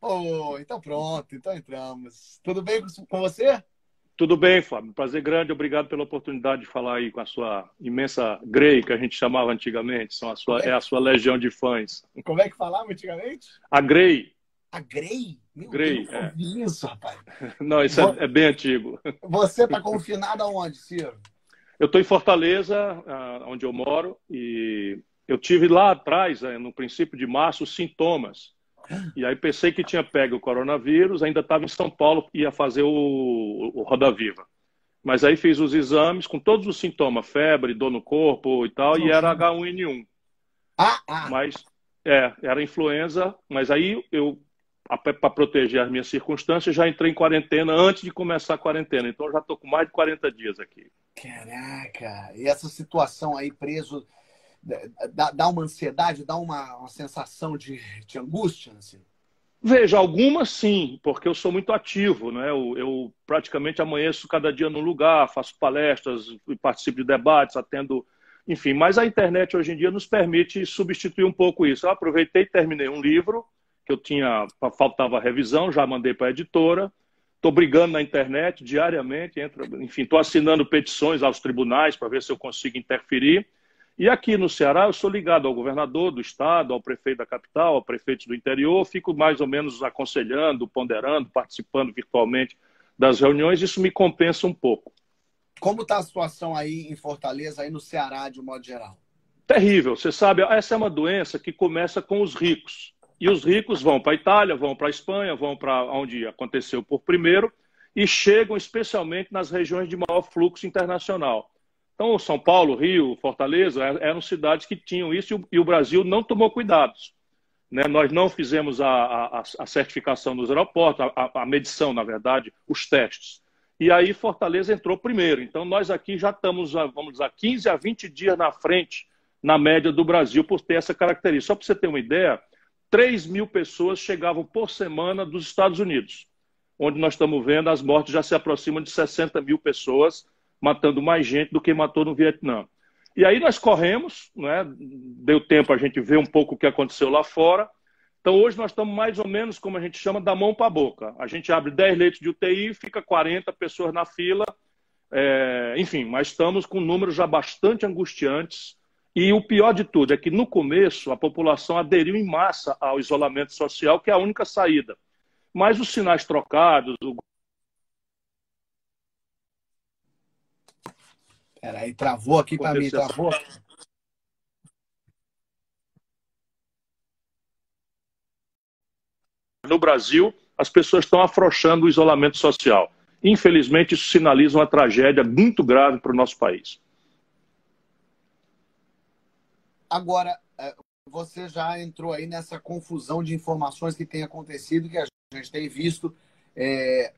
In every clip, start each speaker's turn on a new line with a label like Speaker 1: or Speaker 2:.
Speaker 1: Oh, então pronto, então entramos. Tudo bem com você?
Speaker 2: Tudo bem, Fábio. Prazer grande. Obrigado pela oportunidade de falar aí com a sua imensa Grey, que a gente chamava antigamente. São a sua, é? é? a sua legião de fãs.
Speaker 1: Como é que falava antigamente?
Speaker 2: A Grey.
Speaker 1: A Grey?
Speaker 2: Meu Grey,
Speaker 1: Deus, é. isso, rapaz.
Speaker 2: Não, isso é, é, bem antigo.
Speaker 1: Você está confinado aonde, Ciro?
Speaker 2: Eu estou em Fortaleza, ah, onde eu moro, e eu tive lá atrás, eh, no princípio de março, sintomas. E aí pensei que tinha pego o coronavírus, ainda estava em São Paulo, ia fazer o, o Roda Viva. Mas aí fiz os exames com todos os sintomas, febre, dor no corpo e tal, e era H1N1.
Speaker 1: Ah, ah.
Speaker 2: Mas, é, era influenza, mas aí eu, para proteger as minhas circunstâncias, já entrei em quarentena antes de começar a quarentena. Então já estou com mais de 40 dias aqui.
Speaker 1: Caraca! E essa situação aí preso dá, dá uma ansiedade, dá uma, uma sensação de, de angústia? Assim?
Speaker 2: Veja, algumas sim, porque eu sou muito ativo, né? Eu, eu, praticamente amanheço cada dia num lugar, faço palestras, participo de debates, atendo, enfim. Mas a internet hoje em dia nos permite substituir um pouco isso. Eu aproveitei e terminei um livro que eu tinha, faltava revisão, já mandei para a editora. Estou brigando na internet diariamente, entro, enfim, estou assinando petições aos tribunais para ver se eu consigo interferir. E aqui no Ceará, eu sou ligado ao governador do estado, ao prefeito da capital, ao prefeito do interior, fico mais ou menos aconselhando, ponderando, participando virtualmente das reuniões, isso me compensa um pouco.
Speaker 1: Como está a situação aí em Fortaleza, aí no Ceará, de um modo geral?
Speaker 2: Terrível. Você sabe, essa é uma doença que começa com os ricos. E os ricos vão para a Itália, vão para a Espanha, vão para onde aconteceu por primeiro, e chegam especialmente nas regiões de maior fluxo internacional. Então, São Paulo, Rio, Fortaleza é, eram cidades que tinham isso e o Brasil não tomou cuidados. Né? Nós não fizemos a, a, a certificação nos aeroportos, a, a, medição, na verdade, os testes. E aí Fortaleza entrou primeiro. Então, nós aqui já estamos, vamos dizer, 15 a 20 dias na frente, na média do Brasil, por ter essa característica. Só para você ter uma ideia, 3 mil pessoas chegavam por semana dos Estados Unidos, onde nós estamos vendo as mortes já se aproximam de 60 mil pessoas matando mais gente do que matou no Vietnã. E aí nós corremos, né? deu tempo a gente ver um pouco o que aconteceu lá fora. Então hoje nós estamos mais ou menos, como a gente chama, da mão para a boca. A gente abre 10 leitos de UTI, fica 40 pessoas na fila. É... enfim, mas estamos com números já bastante angustiantes. E o pior de tudo é que no começo a população aderiu em massa ao isolamento social, que é a única saída. Mas os sinais trocados, o
Speaker 1: Peraí, travou aqui para mim, travou.
Speaker 2: No Brasil, as pessoas estão afrouxando o isolamento social. Infelizmente, isso sinaliza uma tragédia muito grave para o nosso país.
Speaker 1: Agora, é, você já entrou aí nessa confusão de informações que tem acontecido, que a gente tem visto. É,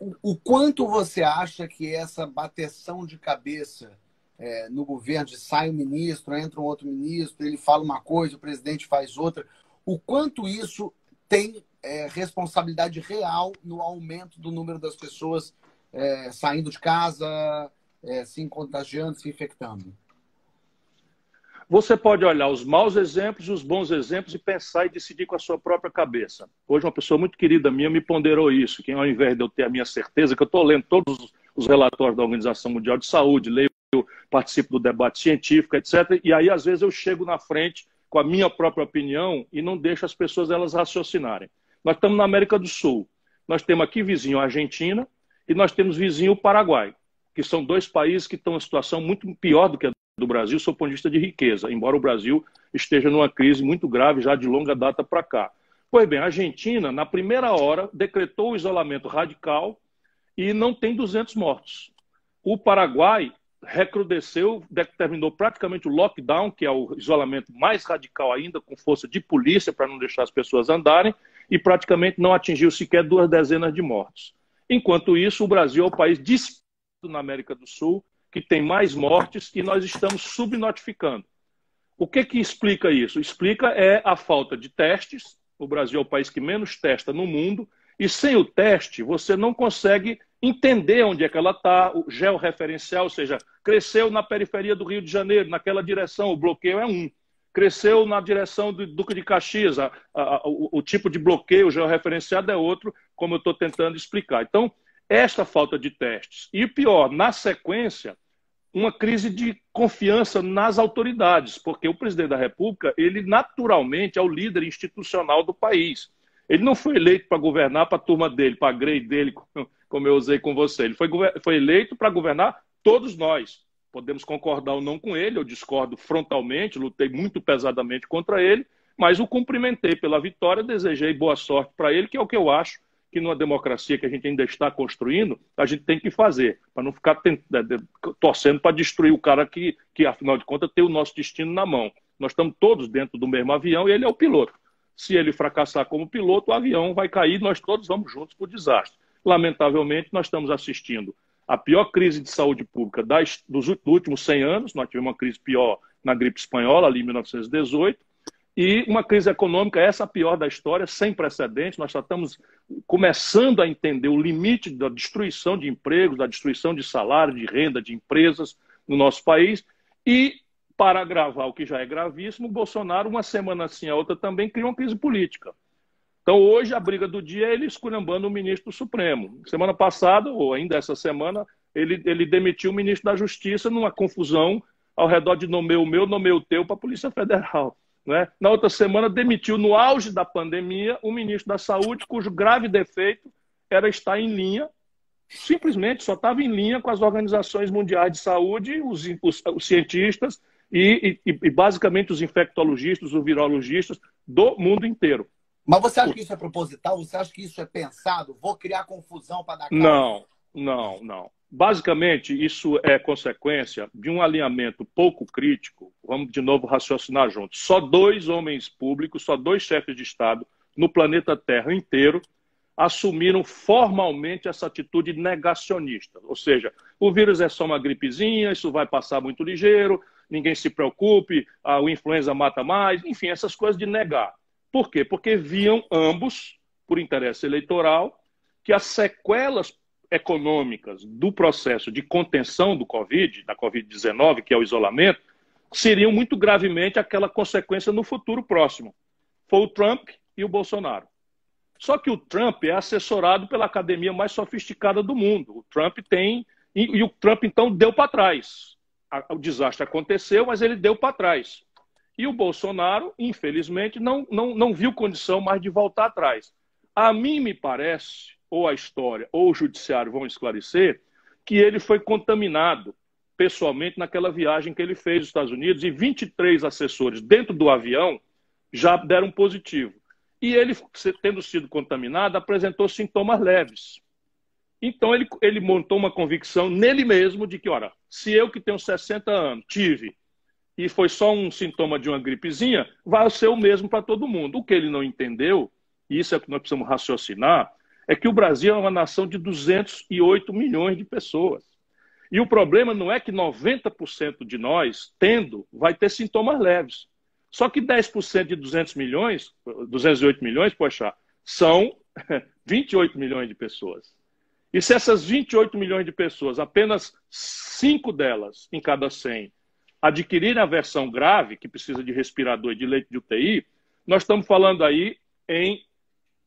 Speaker 1: o, quanto você acha que essa bateção de cabeça é, no governo, de sai um ministro, entra um outro ministro, ele fala uma coisa, o presidente faz outra, o quanto isso tem é, responsabilidade real no aumento do número das pessoas é, saindo de casa, é, se contagiando, se infectando?
Speaker 2: Você pode olhar os maus exemplos os bons exemplos e pensar e decidir com a sua própria cabeça. Hoje, uma pessoa muito querida minha me ponderou isso, que ao invés de eu ter a minha certeza, que eu estou lendo todos os relatórios da Organização Mundial de Saúde, leio, participo do debate científico, etc. E aí, às vezes, eu chego na frente com a minha própria opinião e não deixo as pessoas elas raciocinarem. Nós estamos na América do Sul. Nós temos aqui vizinho a Argentina e nós temos vizinho o Paraguai, que são dois países que estão em situação muito pior do que a do Brasil, sob o ponto de vista de riqueza, embora o Brasil esteja numa crise muito grave já de longa data para cá. Pois bem, a Argentina, na primeira hora, decretou o isolamento radical e não tem 200 mortos. O Paraguai recrudesceu, determinou praticamente o lockdown, que é o isolamento mais radical ainda, com força de polícia para não deixar as pessoas andarem, e praticamente não atingiu sequer duas dezenas de mortos. Enquanto isso, o Brasil é o país disparado na América do Sul que tem mais mortes e nós estamos subnotificando. O que, que explica isso? Explica é a falta de testes. O Brasil é o país que menos testa no mundo. E sem o teste, você não consegue entender onde é que ela está, o georreferencial, ou seja, cresceu na periferia do Rio de Janeiro, naquela direção, o bloqueio é um. cresceu na direção do Duque de Caxias. A, a, o, o, tipo de bloqueio georreferenciado é outro, como eu estou tentando explicar. Então, esta falta de testes. E pior, na sequência, uma crise de confiança nas autoridades, porque o presidente da República, ele naturalmente é o líder institucional do país. Ele não foi eleito para governar para a turma dele, para a grei dele, como eu usei com você. Ele foi, foi eleito para governar todos nós. Podemos concordar ou não com ele, eu discordo frontalmente, lutei muito pesadamente contra ele, mas o cumprimentei pela vitória, desejei boa sorte para ele, que é o que eu acho que numa democracia que a gente ainda está construindo, a gente tem que fazer, para não ficar torcendo para destruir o cara que, que, afinal de contas, tem o nosso destino na mão. Nós estamos todos dentro do mesmo avião e ele é o piloto. Se ele fracassar como piloto, o avião vai cair, nós todos vamos juntos para o desastre. Lamentavelmente, nós estamos assistindo a pior crise de saúde pública das, dos últimos 100 anos. Nós tivemos uma crise pior na gripe espanhola, ali em 1918, e uma crise econômica, essa pior da história, sem precedentes. Nós já estamos começando a entender o limite da destruição de empregos, da destruição de salário, de renda, de empresas no nosso país. E, para agravar o que já é gravíssimo, Bolsonaro, uma semana assim a outra, também criou uma crise política. Então, hoje, a briga do dia é ele esculhambando o ministro do Supremo. Semana passada, ou ainda essa semana, ele, ele demitiu o ministro da Justiça numa confusão ao redor de nomeio meu, nomeio o teu para a Polícia Federal. Né? Na outra semana, demitiu, no auge da pandemia, o ministro da Saúde, cujo grave defeito era estar em linha, simplesmente só estava em linha com as organizações mundiais de saúde, os, os, os cientistas e, e, e, basicamente os infectologistas, os virologistas do mundo inteiro.
Speaker 1: Mas você acha que isso é proposital? Você acha que isso é pensado? Vou criar confusão para dar cara?
Speaker 2: Não, não, não. Basicamente, isso é consequência de um alinhamento pouco crítico. Vamos de novo raciocinar juntos. Só dois homens públicos, só dois chefes de Estado no planeta Terra inteiro assumiram formalmente essa atitude negacionista. Ou seja, o vírus é só uma gripezinha, isso vai passar muito ligeiro, ninguém se preocupe, a influenza mata mais, enfim, essas coisas de negar. Por quê? Porque viam ambos, por interesse eleitoral, que as sequelas econômicas do processo de contenção do Covid, da Covid-19, que é o isolamento, seriam muito gravemente aquela consequência no futuro próximo. Foi o Trump e o Bolsonaro. Só que o Trump é assessorado pela academia mais sofisticada do mundo. O Trump tem. E, e o Trump, então, deu para trás. O desastre aconteceu, mas ele deu para trás. E o Bolsonaro, infelizmente, não, não, não viu condição mais de voltar atrás. A mim me parece, ou a história ou o judiciário vão esclarecer, que ele foi contaminado pessoalmente naquela viagem que ele fez aos Estados Unidos e 23 assessores dentro do avião já deram positivo. E ele, tendo sido contaminado, apresentou sintomas leves. Então ele, ele montou uma convicção nele mesmo de que, ora, se eu que tenho 60 anos tive e foi só um sintoma de uma gripezinha, vai ser o mesmo para todo mundo. O que ele não entendeu, e isso é o que nós precisamos raciocinar, é que o Brasil é uma nação de 208 milhões de pessoas. E o problema não é que 90% de nós, tendo, vai ter sintomas leves. Só que 10% de 200 milhões, 208 milhões, poxa, são 28 milhões de pessoas. E se essas 28 milhões de pessoas, apenas 5 delas em cada 100, adquirirem a versão grave, que precisa de respirador e de leite de UTI, nós estamos falando aí em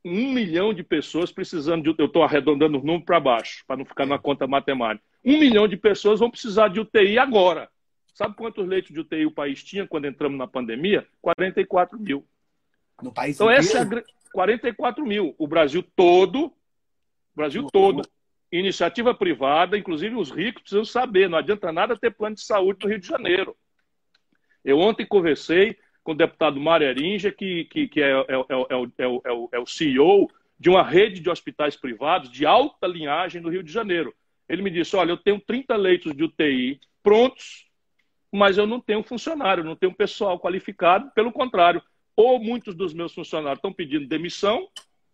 Speaker 2: um milhão de pessoas precisando de. Eu estou arredondando o número para baixo, para não ficar na conta matemática. Um milhão de pessoas vão precisar de UTI agora. Sabe quantos leitos de UTI o país tinha quando entramos na pandemia? 44 mil.
Speaker 1: No país
Speaker 2: então, essa é a... 44 mil. O Brasil todo, o Brasil todo, iniciativa privada, inclusive os ricos precisam saber, não adianta nada ter plano de saúde no Rio de Janeiro. Eu ontem conversei com o deputado Mário Erinja, que, que, que é, é, é, é, o CEO de uma rede de hospitais privados de alta linhagem no Rio de Janeiro. Ele me disse: Olha, eu tenho 30 leitos de UTI prontos, mas eu não tenho funcionário, não tenho pessoal qualificado. Pelo contrário, ou muitos dos meus funcionários estão pedindo demissão,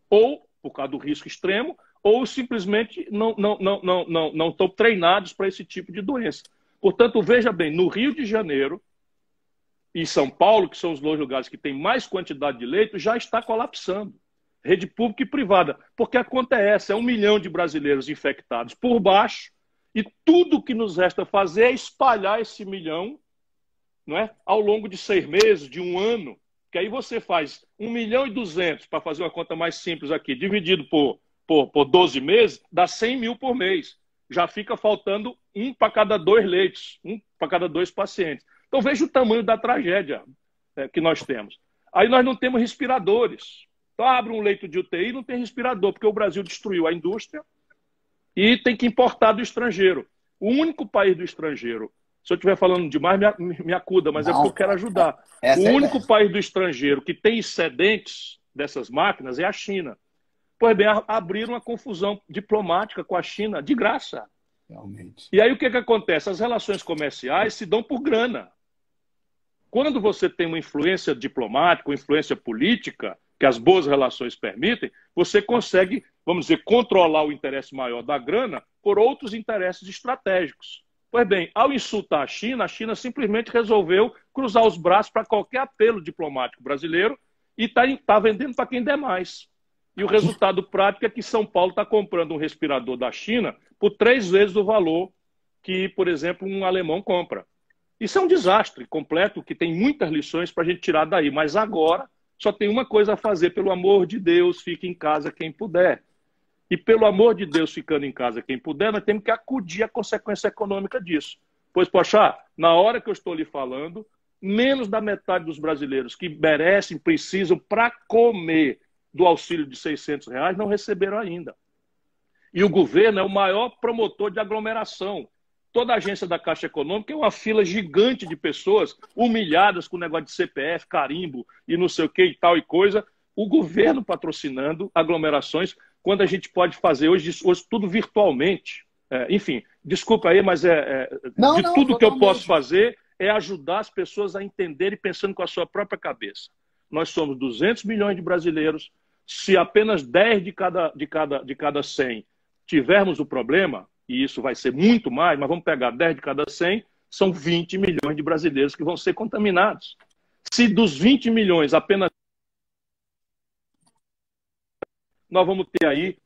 Speaker 2: ou por causa do risco extremo, ou simplesmente não, não, não, não, não, não estão treinados para esse tipo de doença. Portanto, veja bem, no Rio de Janeiro e São Paulo, que são os dois lugares que têm mais quantidade de leitos, já está colapsando. Rede pública e privada. Porque a conta é essa: é um milhão de brasileiros infectados por baixo, e tudo que nos resta fazer é espalhar esse milhão não é? ao longo de seis meses, de um ano, que aí você faz 1 milhão e 200, para fazer uma conta mais simples aqui, dividido por, por, por 12 meses, dá 100 mil por mês. Já fica faltando um para cada dois leitos, um para cada dois pacientes. Então veja o tamanho da tragédia é, que nós temos. Aí nós não temos respiradores. Então abre um leito de UTI e não tem respirador, porque o Brasil destruiu a indústria e tem que importar do estrangeiro. O único país do estrangeiro se eu estiver falando demais, me, me acuda, mas Não, é porque eu quero ajudar. É o único é país do estrangeiro que tem excedentes dessas máquinas é a China. Pois bem, abriram uma confusão diplomática com a China de graça. Realmente. E aí o que, que acontece? As relações comerciais se dão por grana. Quando você tem uma influência diplomática, uma influência política, que as boas relações permitem, você consegue, vamos dizer, controlar o interesse maior da grana por outros interesses estratégicos. Pois bem, ao insultar a China, a China simplesmente resolveu cruzar os braços para qualquer apelo diplomático brasileiro e está tá vendendo para quem der mais. E o resultado prático é que São Paulo está comprando um respirador da China por três vezes o valor que, por exemplo, um alemão compra. Isso é um desastre completo que tem muitas lições para a gente tirar daí. Mas agora só tem uma coisa a fazer, pelo amor de Deus, fique em casa quem puder. E, pelo amor de Deus, ficando em casa quem puder, nós temos que acudir a consequência econômica disso. Pois, poxa, na hora que eu estou lhe falando, menos da metade dos brasileiros que merecem, precisam para comer do auxílio de 600 reais não receberam ainda. E o governo é o maior promotor de aglomeração. Toda a agência da Caixa Econômica é uma fila gigante de pessoas humilhadas com o negócio de CPF, carimbo e não sei o que e tal e coisa. O governo patrocinando aglomerações quando a gente pode fazer hoje, hoje tudo virtualmente. É, enfim, desculpa aí, mas é, é não, de não, tudo que eu posso fazer é ajudar as pessoas a entenderem pensando com a sua própria cabeça. Nós somos 200 milhões de brasileiros. Se apenas 10 de cada, de cada, de cada 100 tivermos o problema, e isso vai ser muito mais, mas vamos pegar 10 de cada 100, são 20 milhões de brasileiros que vão ser contaminados. Se dos 20 milhões apenas nós vamos ter aí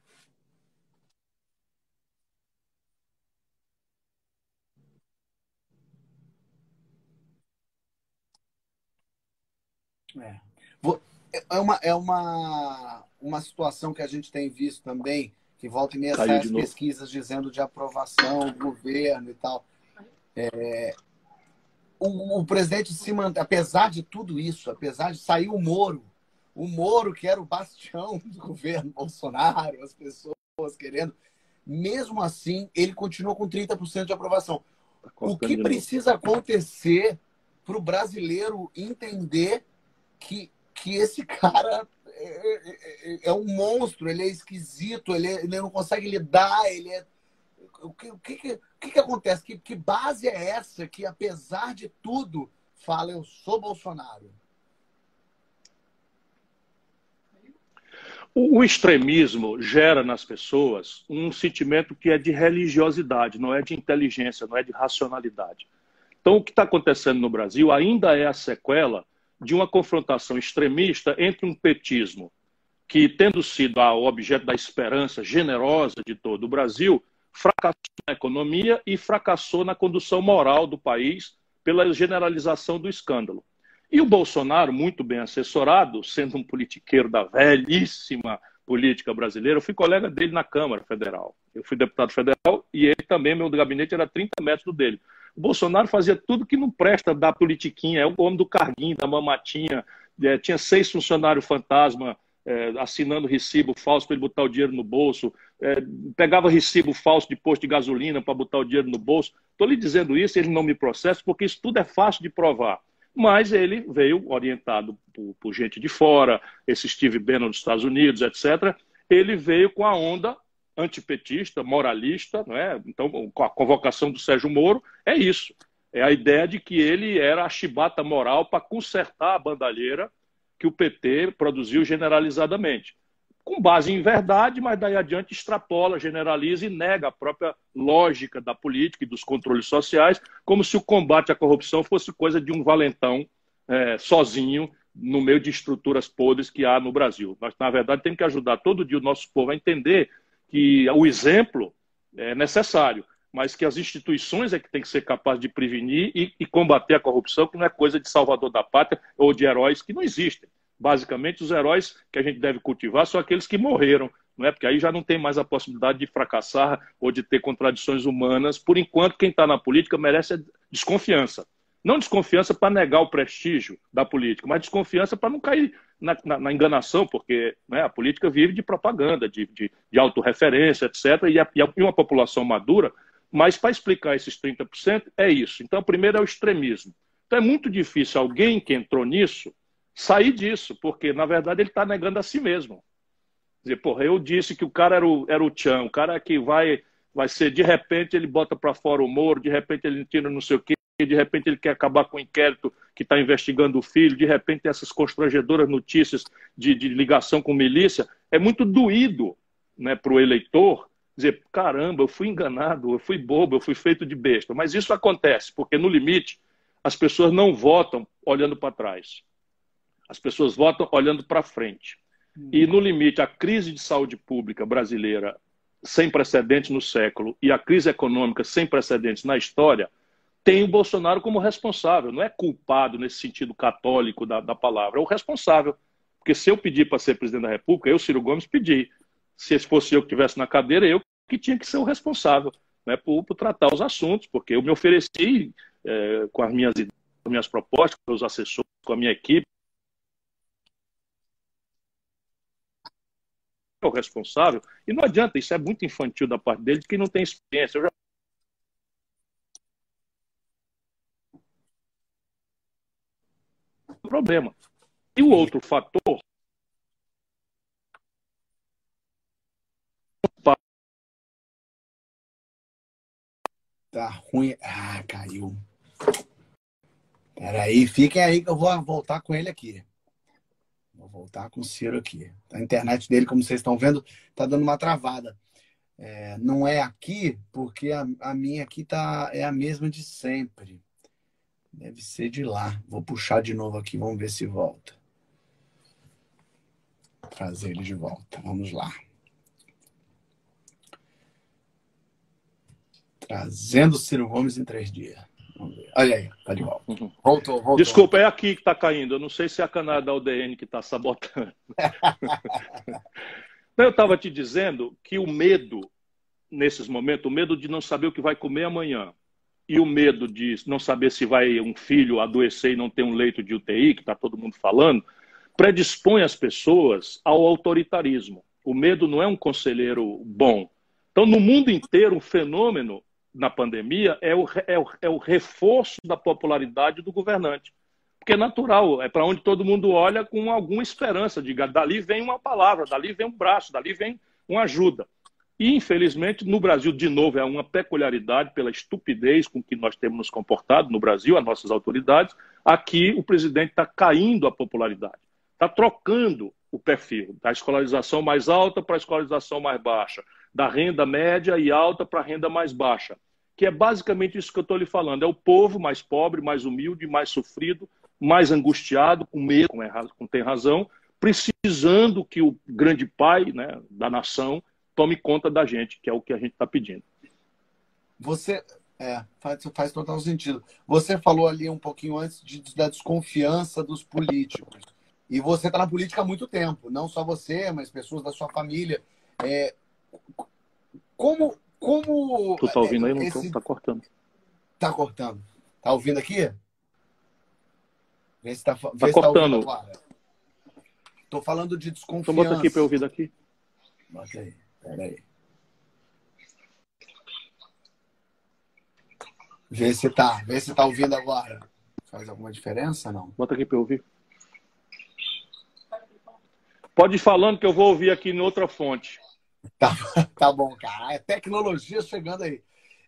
Speaker 1: É. É uma, é uma, uma situação que a gente tem visto também, que volta e meia sai as pesquisas dizendo de aprovação do governo e tal. É, o, o, presidente se mantém, apesar de tudo isso, apesar de sair o Moro, o Moro, que era o bastião do governo Bolsonaro, as pessoas querendo. Mesmo assim, ele continua com 30% de aprovação. O que precisa acontecer para o brasileiro entender que, que esse cara é, é, é, é, um monstro, ele é esquisito, ele, ele não consegue lidar, ele é. O que, o que, o que, que acontece? Que, que base é essa que, apesar de tudo, fala eu sou Bolsonaro?
Speaker 2: O, extremismo gera nas pessoas um sentimento que é de religiosidade, não é de inteligência, não é de racionalidade. Então, o que está acontecendo no Brasil ainda é a sequela de uma confrontação extremista entre um petismo que, tendo sido o objeto da esperança generosa de todo o Brasil, fracassou na economia e fracassou na condução moral do país pela generalização do escândalo. E o Bolsonaro, muito bem assessorado, sendo um politiqueiro da velhíssima política brasileira, eu fui colega dele na Câmara Federal. Eu fui deputado federal e ele também, meu gabinete era 30 metros do dele. O Bolsonaro fazia tudo que não presta da politiquinha, é o homem do carguinho, da mamatinha, é, tinha seis funcionários fantasma é, assinando recibo falso para ele botar o dinheiro no bolso, é, pegava recibo falso de posto de gasolina para botar o dinheiro no bolso. Estou lhe dizendo isso, ele não me processa, porque isso tudo é fácil de provar mas ele veio orientado por, por, gente de fora, esse Steve Bannon dos Estados Unidos, etc. Ele veio com a onda antipetista, moralista, não é? Então, a convocação do Sérgio Moro, é isso. É a ideia de que ele era a chibata moral para consertar a bandalheira que o PT produziu generalizadamente com base em verdade, mas daí adiante extrapola, generaliza e nega a própria lógica da política e dos controles sociais, como se o combate à corrupção fosse coisa de um valentão é, sozinho no meio de estruturas podres que há no Brasil. Nós, na verdade, temos que ajudar todo dia o nosso povo a entender que o exemplo é necessário, mas que as instituições é que tem que ser capaz de prevenir e, e, combater a corrupção, que não é coisa de salvador da pátria ou de heróis que não existem. Basicamente, os heróis que a gente deve cultivar são aqueles que morreram, não é? Porque aí já não tem mais a possibilidade de fracassar ou de ter contradições humanas. Por enquanto, quem está na política merece desconfiança. Não desconfiança para negar o prestígio da política, mas desconfiança para não cair na, na, na, enganação, porque né, a política vive de propaganda, de, de, de autorreferência, etc. E, a, e uma população madura mas para explicar esses 30% é isso. Então, primeiro é o extremismo. Então é muito difícil alguém que entrou nisso sair disso, porque na verdade ele está negando a si mesmo. Quer dizer, porra, eu disse que o cara era o, era o o cara que vai, vai ser, de repente ele bota para fora o Moro, de repente ele tira não sei o quê, de repente ele quer acabar com o inquérito que está investigando o filho, de repente essas constrangedoras notícias de, de ligação com milícia. É muito doído né, para o eleitor dizer, caramba, eu fui enganado, eu fui bobo, eu fui feito de besta. Mas isso acontece, porque no limite as pessoas não votam olhando para trás. As pessoas votam olhando para frente. E no limite, a crise de saúde pública brasileira sem precedentes no século e a crise econômica sem precedentes na história tem o Bolsonaro como responsável. Não é culpado nesse sentido católico da, da palavra, é o responsável. Porque se eu pedir para ser presidente da República, eu, Ciro Gomes, pedi se fosse eu que estivesse na cadeira, eu que tinha que ser o responsável né, por, por tratar os assuntos, porque eu me ofereci é, com as minhas, as minhas propostas, com os assessores, com a minha equipe, o responsável, e não adianta, isso é muito infantil da parte dele, de quem não tem experiência. Eu já problema. E o outro fator
Speaker 1: Tá ruim. Ah, caiu. Peraí, fiquem aí que eu vou voltar com ele aqui. Vou voltar com o Ciro aqui. A internet dele, como vocês estão vendo, tá dando uma travada. É, não é aqui, porque a, a, minha aqui tá, é a mesma de sempre. Deve ser de lá. Vou puxar de novo aqui, vamos ver se volta. Trazer ele de volta. Vamos lá. Trazendo Ciro Gomes em três dias. Olha aí, tá de volta.
Speaker 2: Uhum. Voltou, voltou. Desculpa, é aqui que está caindo. Eu não sei se é a canal da UDN que está sabotando. eu estava te dizendo que o medo, nesses momentos, o medo de não saber o que vai comer amanhã e o medo de não saber se vai um filho adoecer e não ter um leito de UTI, que está todo mundo falando, predispõe as pessoas ao autoritarismo. O medo não é um conselheiro bom. Então, no mundo inteiro, um fenômeno na pandemia é o, é, o, é o reforço da popularidade do governante. Porque é natural, é para onde todo mundo olha com alguma esperança. Diga, dali vem uma palavra, dali vem um braço, dali vem uma ajuda. E, infelizmente, no Brasil, de novo, é uma peculiaridade pela estupidez com que nós temos nos comportado no Brasil, as nossas autoridades. Aqui, o presidente está caindo a popularidade, está trocando o perfil da escolarização mais alta para a escolarização mais baixa, da renda média e alta para a renda mais baixa, que é basicamente isso que eu estou lhe falando. É o povo mais pobre, mais humilde, mais sofrido, mais angustiado, com medo, com tem razão, precisando que o grande pai né, da nação tome conta da gente, que é o que a gente está pedindo.
Speaker 1: Você é, faz, faz total sentido. Você falou ali um pouquinho antes de, da desconfiança dos políticos. E você está na política há muito tempo, não só você, mas pessoas da sua família. É, como. como
Speaker 2: tu tá ouvindo aí? Não esse... tô, tá cortando.
Speaker 1: Tá cortando. Tá ouvindo aqui?
Speaker 2: Vê se tá, vê tá se cortando. Tá
Speaker 1: Tô falando de desconfiança.
Speaker 2: Então bota aqui para eu ouvir daqui.
Speaker 1: Bota aí. Pera aí. Vê se tá. Vê se tá ouvindo agora. Faz alguma diferença não?
Speaker 2: Bota aqui para eu ouvir. Pode ir falando que eu vou ouvir aqui em outra fonte.
Speaker 1: Tá, tá bom, cara. É tecnologia chegando aí.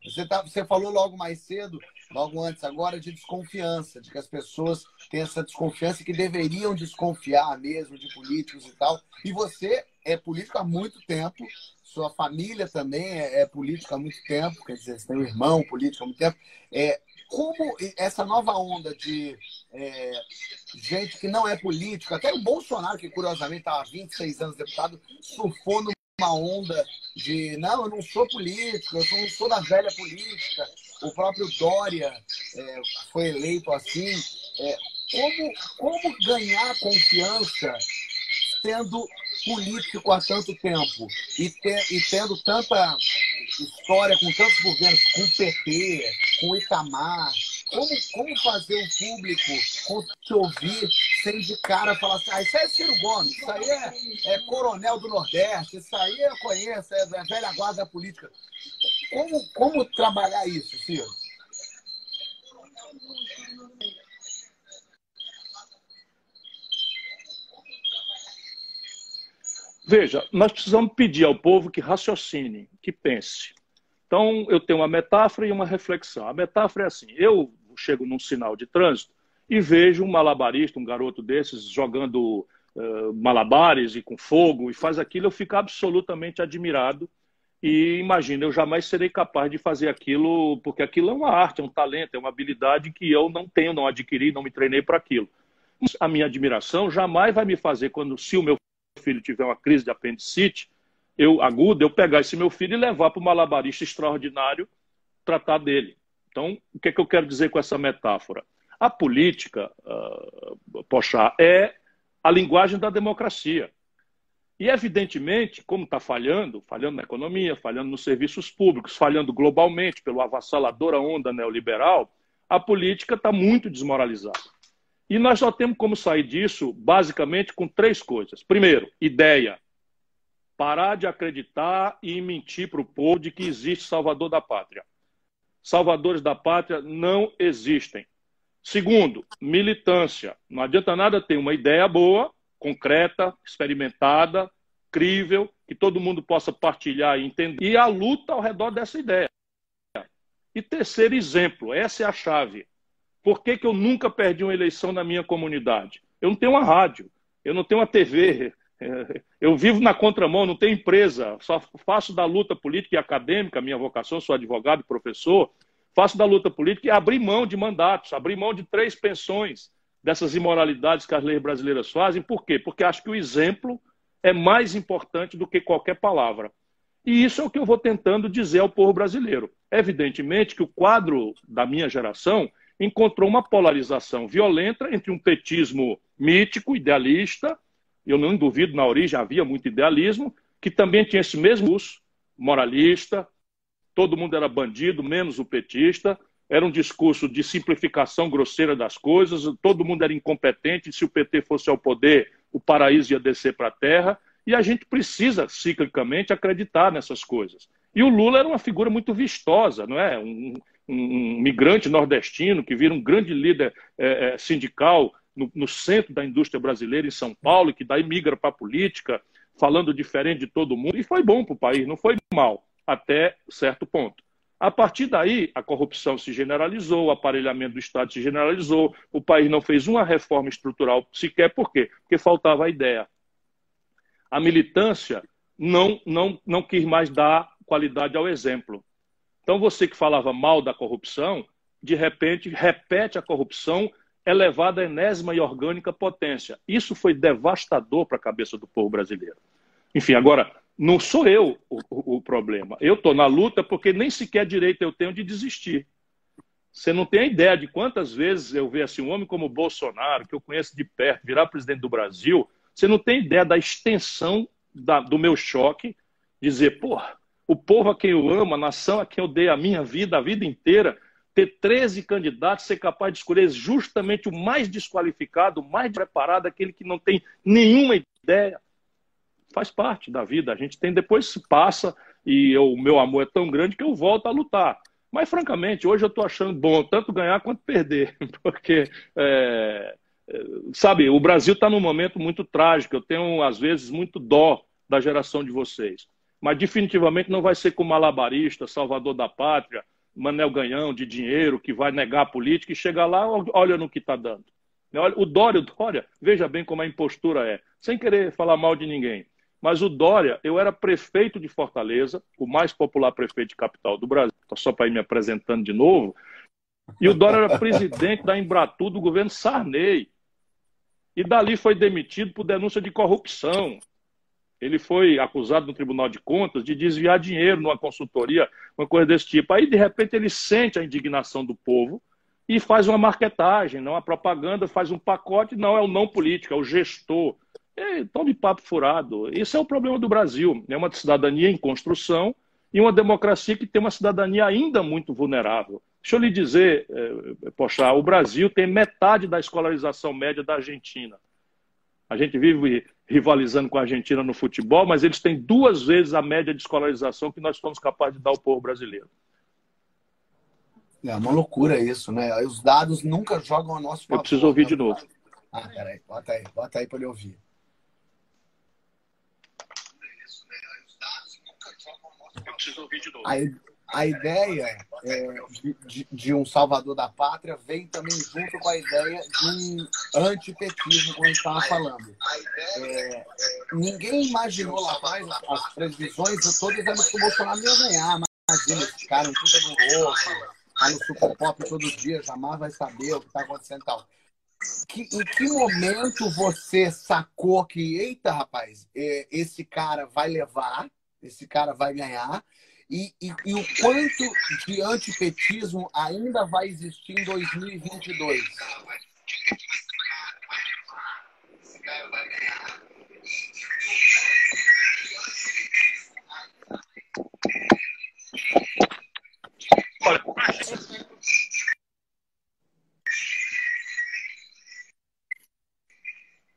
Speaker 1: Você, tá, você falou logo mais cedo, logo antes agora, de desconfiança, de que as pessoas têm essa desconfiança que deveriam desconfiar mesmo de políticos e tal. E você é político há muito tempo, sua família também é, é política há muito tempo, quer dizer, você tem um irmão político há muito tempo. É, como essa nova onda de é, gente que não é político, até o Bolsonaro, que curiosamente estava há 26 anos deputado, surfou numa onda de não, eu não sou político, eu não sou da velha política. O próprio Dória é, foi eleito assim. É, como, como ganhar confiança sendo político há tanto tempo e, e tendo tanta história com tantos governos, com o PT, com o Itamar, como, como fazer o público te ouvir sem de cara falar assim, ah, isso é Ciro Gomes, isso aí é, é coronel do Nordeste, isso aí eu conheço, é, é velha guarda política. Como, como trabalhar isso, Ciro?
Speaker 2: Veja, nós precisamos pedir ao povo que raciocine, que pense. Então, eu tenho uma metáfora e uma reflexão. A metáfora é assim: eu chego num sinal de trânsito e vejo um malabarista, um garoto desses, jogando uh, malabares e com fogo e faz aquilo, eu fico absolutamente admirado. E imagina, eu jamais serei capaz de fazer aquilo, porque aquilo é uma arte, é um talento, é uma habilidade que eu não tenho, não adquiri, não me treinei para aquilo. A minha admiração jamais vai me fazer, quando se o meu filho tiver uma crise de apendicite, eu aguda, eu pegar esse meu filho e levar para o malabarista extraordinário tratar dele. Então, o que, é que eu quero dizer com essa metáfora? A política, uh, é a linguagem da democracia. E, evidentemente, como está falhando, falhando na economia, falhando nos serviços públicos, falhando globalmente pelo avassaladora onda neoliberal, a política está muito desmoralizada. E nós só temos como sair disso, basicamente, com três coisas. Primeiro, ideia. Parar de acreditar e mentir para o povo de que existe salvador da pátria. Salvadores da pátria não existem. Segundo, militância. Não adianta nada ter uma ideia boa, concreta, experimentada, crível, que todo mundo possa partilhar e entender. E a luta ao redor dessa ideia. E terceiro exemplo, essa é a chave. Por que, que eu nunca perdi uma eleição na minha comunidade? Eu não tenho uma rádio, eu não tenho uma TV, eu vivo na contramão, não tenho empresa, só faço da luta política e acadêmica, minha vocação, sou advogado e professor, faço da luta política e abrir mão de mandatos, abrir mão de três pensões dessas imoralidades que as leis brasileiras fazem. Por quê? Porque acho que o exemplo é mais importante do que qualquer palavra. E isso é o que eu vou tentando dizer ao povo brasileiro. Evidentemente que o quadro da minha geração encontrou uma polarização violenta entre um petismo mítico, idealista, eu não duvido, na origem havia muito idealismo, que também tinha esse mesmo uso moralista, todo mundo era bandido, menos o petista, era um discurso de simplificação grosseira das coisas, todo mundo era incompetente, se o PT fosse ao poder, o paraíso ia descer para a terra, e a gente precisa, ciclicamente, acreditar nessas coisas. E o Lula era uma figura muito vistosa, não é? Um, um migrante nordestino que vira um grande líder é, é, sindical no, no, centro da indústria brasileira, em São Paulo, e que daí migra para a política, falando diferente de todo mundo. E foi bom para o país, não foi mal, até certo ponto. A partir daí, a corrupção se generalizou, o aparelhamento do Estado se generalizou, o país não fez uma reforma estrutural sequer. Por quê? Porque faltava a ideia. A militância não, não, não quis mais dar qualidade ao exemplo. Então, você que falava mal da corrupção, de repente repete a corrupção elevada à enésima e orgânica potência. Isso foi devastador para a cabeça do povo brasileiro. Enfim, agora, não sou eu o, o, problema. Eu estou na luta porque nem sequer direito eu tenho de desistir. Você não tem ideia de quantas vezes eu vejo assim, um homem como Bolsonaro, que eu conheço de perto, virar presidente do Brasil. Você não tem ideia da extensão da, do meu choque, dizer, porra, o povo a quem eu amo, a nação a quem eu dei a minha vida, a vida inteira, ter 13 candidatos, ser capaz de escolher justamente o mais desqualificado, o mais preparado, aquele que não tem nenhuma ideia. Faz parte da vida. A gente tem, depois se passa e o meu amor é tão grande que eu volto a lutar. Mas, francamente, hoje eu estou achando bom tanto ganhar quanto perder, porque, é, é sabe, o Brasil está num momento muito trágico. Eu tenho, às vezes, muito dó da geração de vocês mas definitivamente não vai ser com malabarista, salvador da pátria, Manel Ganhão de dinheiro, que vai negar a política e chegar lá, olha no que está dando. O Dória, o Dória, veja bem como a impostura é, sem querer falar mal de ninguém. Mas o Dória, eu era prefeito de Fortaleza, o mais popular prefeito de capital do Brasil, só para ir me apresentando de novo. E o Dória era presidente da Embratur do governo Sarney. E dali foi demitido por denúncia de corrupção. Ele foi acusado no Tribunal de Contas de desviar dinheiro numa consultoria, uma coisa desse tipo. Aí, de repente, ele sente a indignação do povo e faz uma marketagem, não a propaganda, faz um pacote, não é o não político, é o gestor. É tão de papo furado. Esse é o problema do Brasil. É uma cidadania em construção e uma democracia que tem uma cidadania ainda muito vulnerável. Deixa eu lhe dizer, é, poxa, o Brasil tem metade da escolarização média da Argentina. A gente vive rivalizando com a Argentina no futebol, mas eles têm duas vezes a média de escolarização que nós somos capazes de dar ao povo brasileiro.
Speaker 1: É uma loucura isso, né? Os dados nunca jogam a nosso
Speaker 2: favor. Eu preciso ouvir né? de novo.
Speaker 1: Ah, peraí, bota aí, bota aí para ele ouvir. Eu preciso ouvir de novo. Aí, a ideia é, de, de, um salvador da pátria vem também junto com a ideia de um antipetismo, como a gente estava falando. É, ninguém imaginou lá atrás as previsões todas elas que o Bolsonaro ia ganhar. Imagina esse cara, um puta do louco, tá no Super Pop todo dia, jamais vai saber o que está acontecendo e tal. Que, em que momento você sacou que, eita, rapaz, é, esse cara vai levar, esse cara vai ganhar, e, e, e, o quanto de antipetismo ainda vai existir em 2022?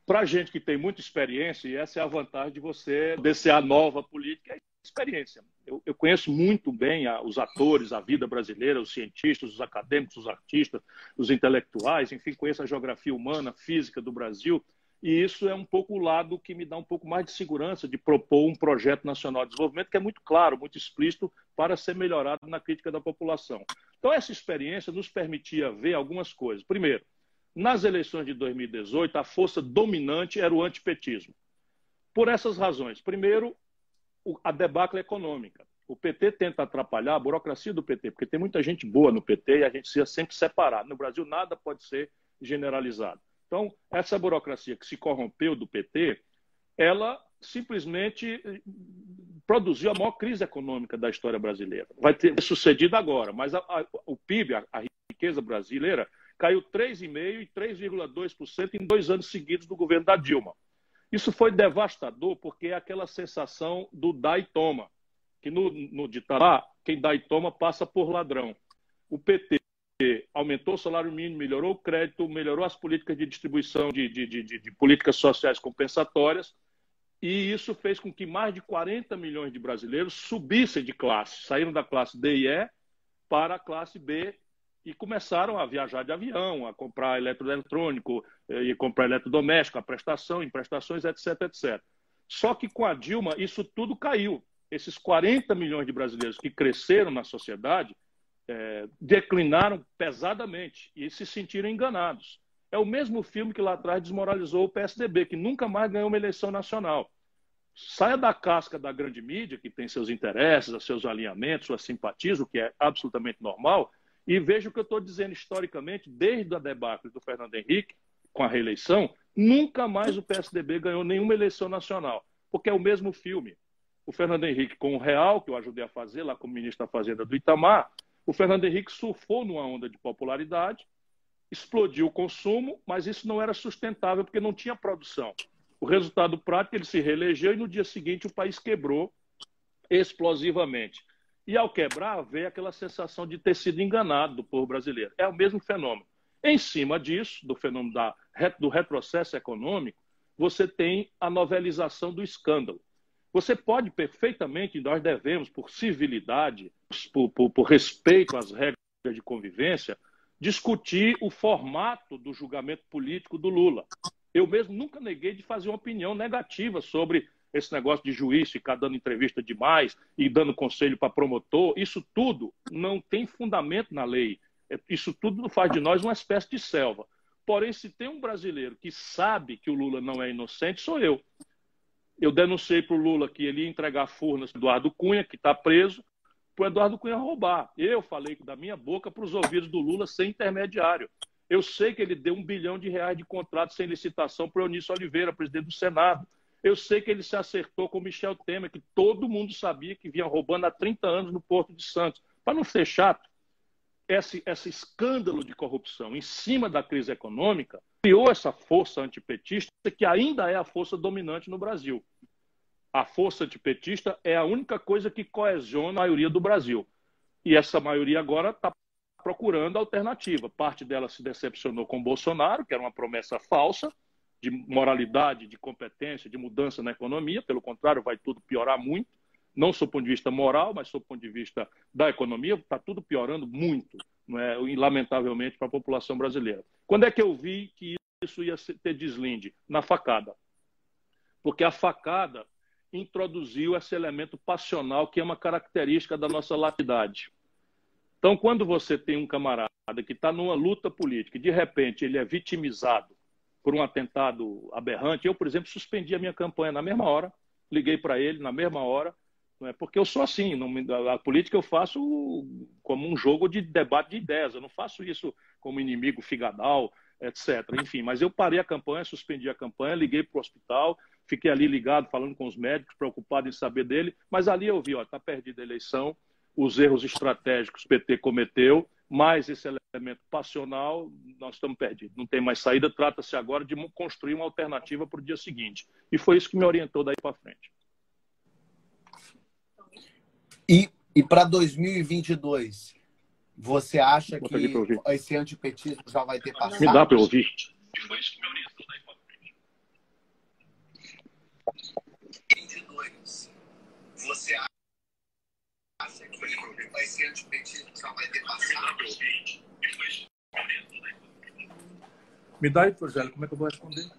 Speaker 2: Para gente que tem muita experiência, e essa é a vantagem de você descer a nova política, experiência. Eu, eu conheço muito bem a, os atores, a vida brasileira, os cientistas, os acadêmicos, os artistas, os intelectuais, enfim, conheço a geografia humana, física do Brasil, e isso é um pouco o lado que me dá um pouco mais de segurança de propor um projeto nacional de desenvolvimento que é muito claro, muito explícito para ser melhorado na crítica da população. Então, essa experiência nos permitia ver algumas coisas. Primeiro, nas eleições de 2018, a força dominante era o antipetismo. Por essas razões. Primeiro, a debacle econômica. O PT tenta atrapalhar a burocracia do PT, porque tem muita gente boa no PT e a gente precisa sempre separar. No Brasil, nada pode ser generalizado. Então, essa burocracia que se corrompeu do PT, ela simplesmente eh, produziu a maior crise econômica da história brasileira. Vai ter sucedido agora, mas a, a, o PIB, a, a riqueza brasileira, caiu 3,5% e 3,2% em dois anos seguidos do governo da Dilma. Isso foi devastador porque é aquela sensação do dá e toma, que no, no ditado lá, quem dá e toma passa por ladrão. O PT aumentou o salário mínimo, melhorou o crédito, melhorou as políticas de distribuição de, de, de, de, políticas sociais compensatórias, e isso fez com que mais de 40 milhões de brasileiros subissem de classe, saíram da classe D e E para a classe B e começaram a viajar de avião, a comprar eletroeletrônico, eh, e comprar eletrodoméstico, a prestação, emprestações, etc, etc. Só que com a Dilma isso tudo caiu. Esses 40 milhões de brasileiros que cresceram na sociedade é, declinaram pesadamente e se sentiram enganados. É o mesmo filme que lá atrás desmoralizou o PSDB, que nunca mais ganhou uma eleição nacional. Saia da casca da grande mídia, que tem seus interesses, seus alinhamentos, suas simpatias, o que é absolutamente normal, e veja o que eu estou dizendo historicamente, desde a debacle do Fernando Henrique, com a reeleição, nunca mais o PSDB ganhou nenhuma eleição nacional, porque é o mesmo filme. O Fernando Henrique com o Real, que eu ajudei a fazer lá como ministro da Fazenda do Itamar, o Fernando Henrique surfou numa onda de popularidade, explodiu o consumo, mas isso não era sustentável porque não tinha produção. O resultado prático, ele se reelegeu e no dia seguinte o país quebrou explosivamente. E ao quebrar, veio aquela sensação de ter sido enganado do povo brasileiro. É o mesmo fenômeno. Em cima disso, do fenômeno da, do retrocesso econômico, você tem a novelização do escândalo. Você pode perfeitamente, nós devemos, por civilidade, por, por, por respeito às regras de convivência, discutir o formato do julgamento político do Lula. Eu mesmo nunca neguei de fazer uma opinião negativa sobre esse negócio de juiz ficar dando entrevista demais e dando conselho para promotor, isso tudo não tem fundamento na lei. É, isso tudo faz de nós uma espécie de selva. Porém, se tem um brasileiro que sabe que o Lula não é inocente, sou eu. Eu denunciei para o Lula que ele ia entregar furnas para Eduardo Cunha, que está preso, para o Eduardo Cunha roubar. Eu falei da minha boca para os ouvidos do Lula sem intermediário. Eu sei que ele deu um bilhão de reais de contrato sem licitação para o Eunício Oliveira, presidente do Senado. Eu sei que ele se acertou com Michel Temer, que todo mundo sabia que vinha roubando há 30 anos no Porto de Santos. Para não ser chato, esse, esse escândalo de corrupção em cima da crise econômica criou essa força antipetista que ainda é a força dominante no Brasil. A força antipetista é a única coisa que coesiona a maioria do Brasil. E essa maioria agora está procurando alternativa. Parte dela se decepcionou com Bolsonaro, que era uma promessa falsa de moralidade, de competência, de mudança na economia. Pelo contrário, vai tudo piorar muito. Não do ponto de vista moral, mas do ponto de vista da economia, está tudo piorando muito, é? lamentavelmente, para a população brasileira. Quando é que eu vi que isso ia ter deslinde? Na facada. Porque a facada introduziu esse elemento passional que é uma característica da nossa latinidade. Então, quando você tem um camarada que está numa luta política e, de repente, ele é vitimizado por um atentado aberrante, eu, por exemplo, suspendi a minha campanha na mesma hora, liguei para ele na mesma hora, não é? porque eu sou assim, não, a política eu faço como um jogo de debate de ideias, eu não faço isso como inimigo figadal, etc. Enfim, mas eu parei a campanha, suspendi a campanha, liguei para o hospital, fiquei ali ligado, falando com os médicos, preocupado em saber dele, mas ali eu vi, ó, está perdida a eleição, os erros estratégicos que o PT cometeu, mais esse elemento passional, nós estamos perdidos. Não tem mais saída. Trata-se agora de construir uma alternativa para o dia seguinte. E foi isso que me orientou daí para frente.
Speaker 1: E, e para 2022, você acha que esse antipetismo já vai ter passado?
Speaker 2: Me dá para ouvir. E foi isso que me orientou daí para frente.
Speaker 1: 22. Você acha vai ser antipetismo, só vai ter passado.
Speaker 2: Me dá aí, Rogério, como é que eu vou responder?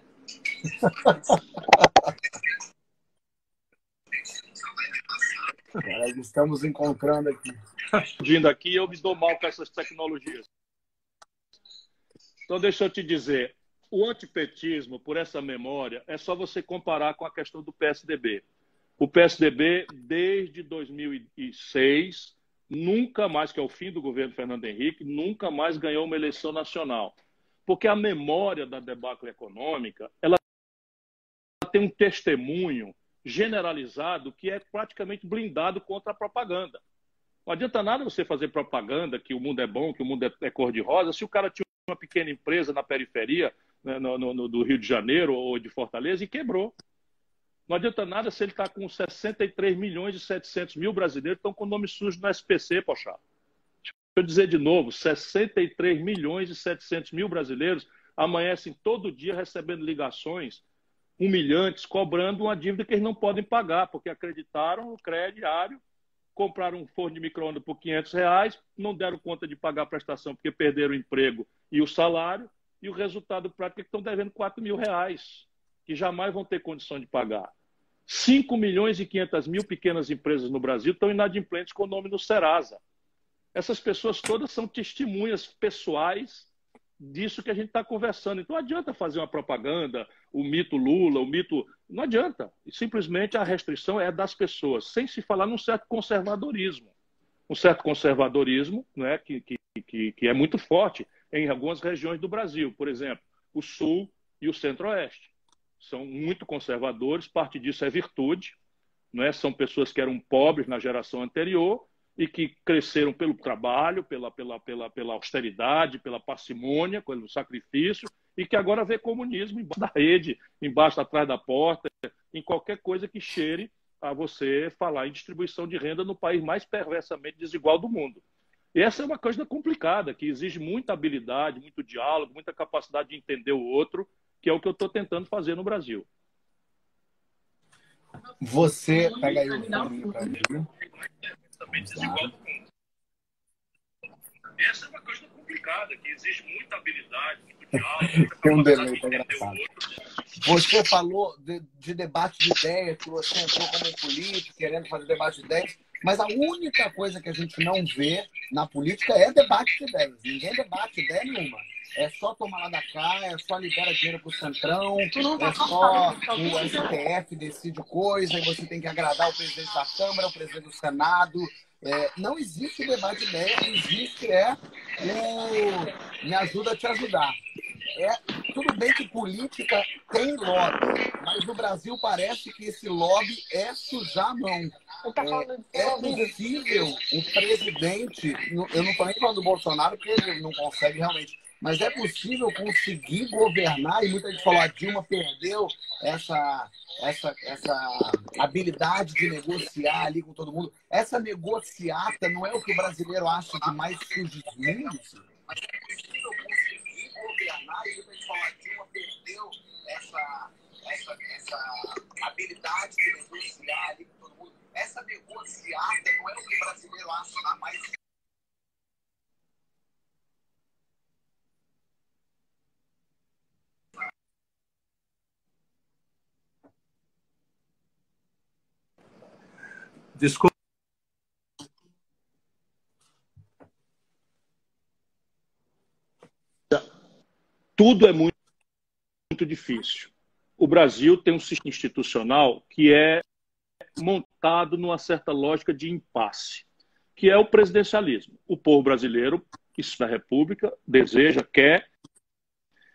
Speaker 1: estamos encontrando aqui.
Speaker 2: Vindo aqui, eu me dou mal com essas tecnologias. Então, deixa eu te dizer, o antipetismo, por essa memória, é só você comparar com a questão do PSDB. O PSDB, desde 2006, nunca mais, que é o fim do governo Fernando Henrique, nunca mais ganhou uma eleição nacional. Porque a memória da debacle econômica, ela tem um testemunho generalizado que é praticamente blindado contra a propaganda. Não adianta nada você fazer propaganda que o mundo é bom, que o mundo é, é cor-de-rosa, se o cara tinha uma pequena empresa na periferia né, no, no, do Rio de Janeiro ou de Fortaleza e quebrou. Não adianta nada se ele está com 63 milhões e 700 mil brasileiros estão com nome sujo no SPC, poxa. Deixa eu dizer de novo, 63 milhões e 700 mil brasileiros amanhecem todo dia recebendo ligações humilhantes, cobrando uma dívida que eles não podem pagar, porque acreditaram no crediário, compraram um forno de micro-ondas por 500 reais, não deram conta de pagar a prestação porque perderam o emprego e o salário, e o resultado prático é que estão devendo 4 mil reais, que jamais vão ter condição de pagar. 5 milhões e 500 mil pequenas empresas no Brasil estão inadimplentes com o nome no Serasa. Essas pessoas todas são testemunhas pessoais disso que a gente está conversando. Então, não adianta fazer uma propaganda, o mito Lula, o mito. Não adianta. Simplesmente a restrição é das pessoas, sem se falar num certo conservadorismo. Um certo conservadorismo né, que, que, que é muito forte em algumas regiões do Brasil. Por exemplo, o Sul e o Centro-Oeste são muito conservadores, parte disso é virtude, não é? são pessoas que eram pobres na geração anterior e que cresceram pelo trabalho, pela, pela, pela, pela austeridade, pela parcimônia, pelo sacrifício, e que agora vê comunismo embaixo da rede, embaixo, atrás da porta, em qualquer coisa que cheire a você falar em distribuição de renda no país mais perversamente desigual do mundo. E essa é uma coisa complicada, que exige muita habilidade, muito diálogo, muita capacidade de entender o outro que é o que eu estou tentando fazer no Brasil.
Speaker 1: Você pega aí o fone para
Speaker 2: mim. Essa é uma coisa complicada, que exige muita habilidade, muito diálogo.
Speaker 1: Tem um delay, tá engraçado. Você falou de, de, debate de ideias, que você entrou como político, querendo fazer debate de ideias, mas a única coisa que a gente não vê na política é debate de ideias. Ninguém debate ideia nenhuma é só tomar lá da cá, é só libera dinheiro pro Centrão, tá é só o STF decide coisa e você tem que agradar o presidente da Câmara, o presidente do Senado. É, não existe debate de ideia, existe é o me ajuda a te ajudar. É tudo bem que política tem lobby, mas no Brasil parece que esse lobby é sujar a mão. É, é possível o presidente, eu não estou nem falando do Bolsonaro, porque ele não consegue realmente, mas é possível conseguir governar, e muita gente falou, a Dilma perdeu essa, essa, essa habilidade de negociar ali com todo mundo. Essa negociata não é o que o brasileiro acha de mais sujo mundo? Mas é possível conseguir governar, e muita gente falou, a Dilma perdeu essa, essa, essa habilidade de negociar ali com todo mundo. Essa negociata não é o que o brasileiro acha mais
Speaker 2: Desculpa. Tudo é muito, muito difícil. O Brasil tem um sistema institucional que é montado numa certa lógica de impasse, que é o presidencialismo. O povo brasileiro, isso da República, deseja, quer,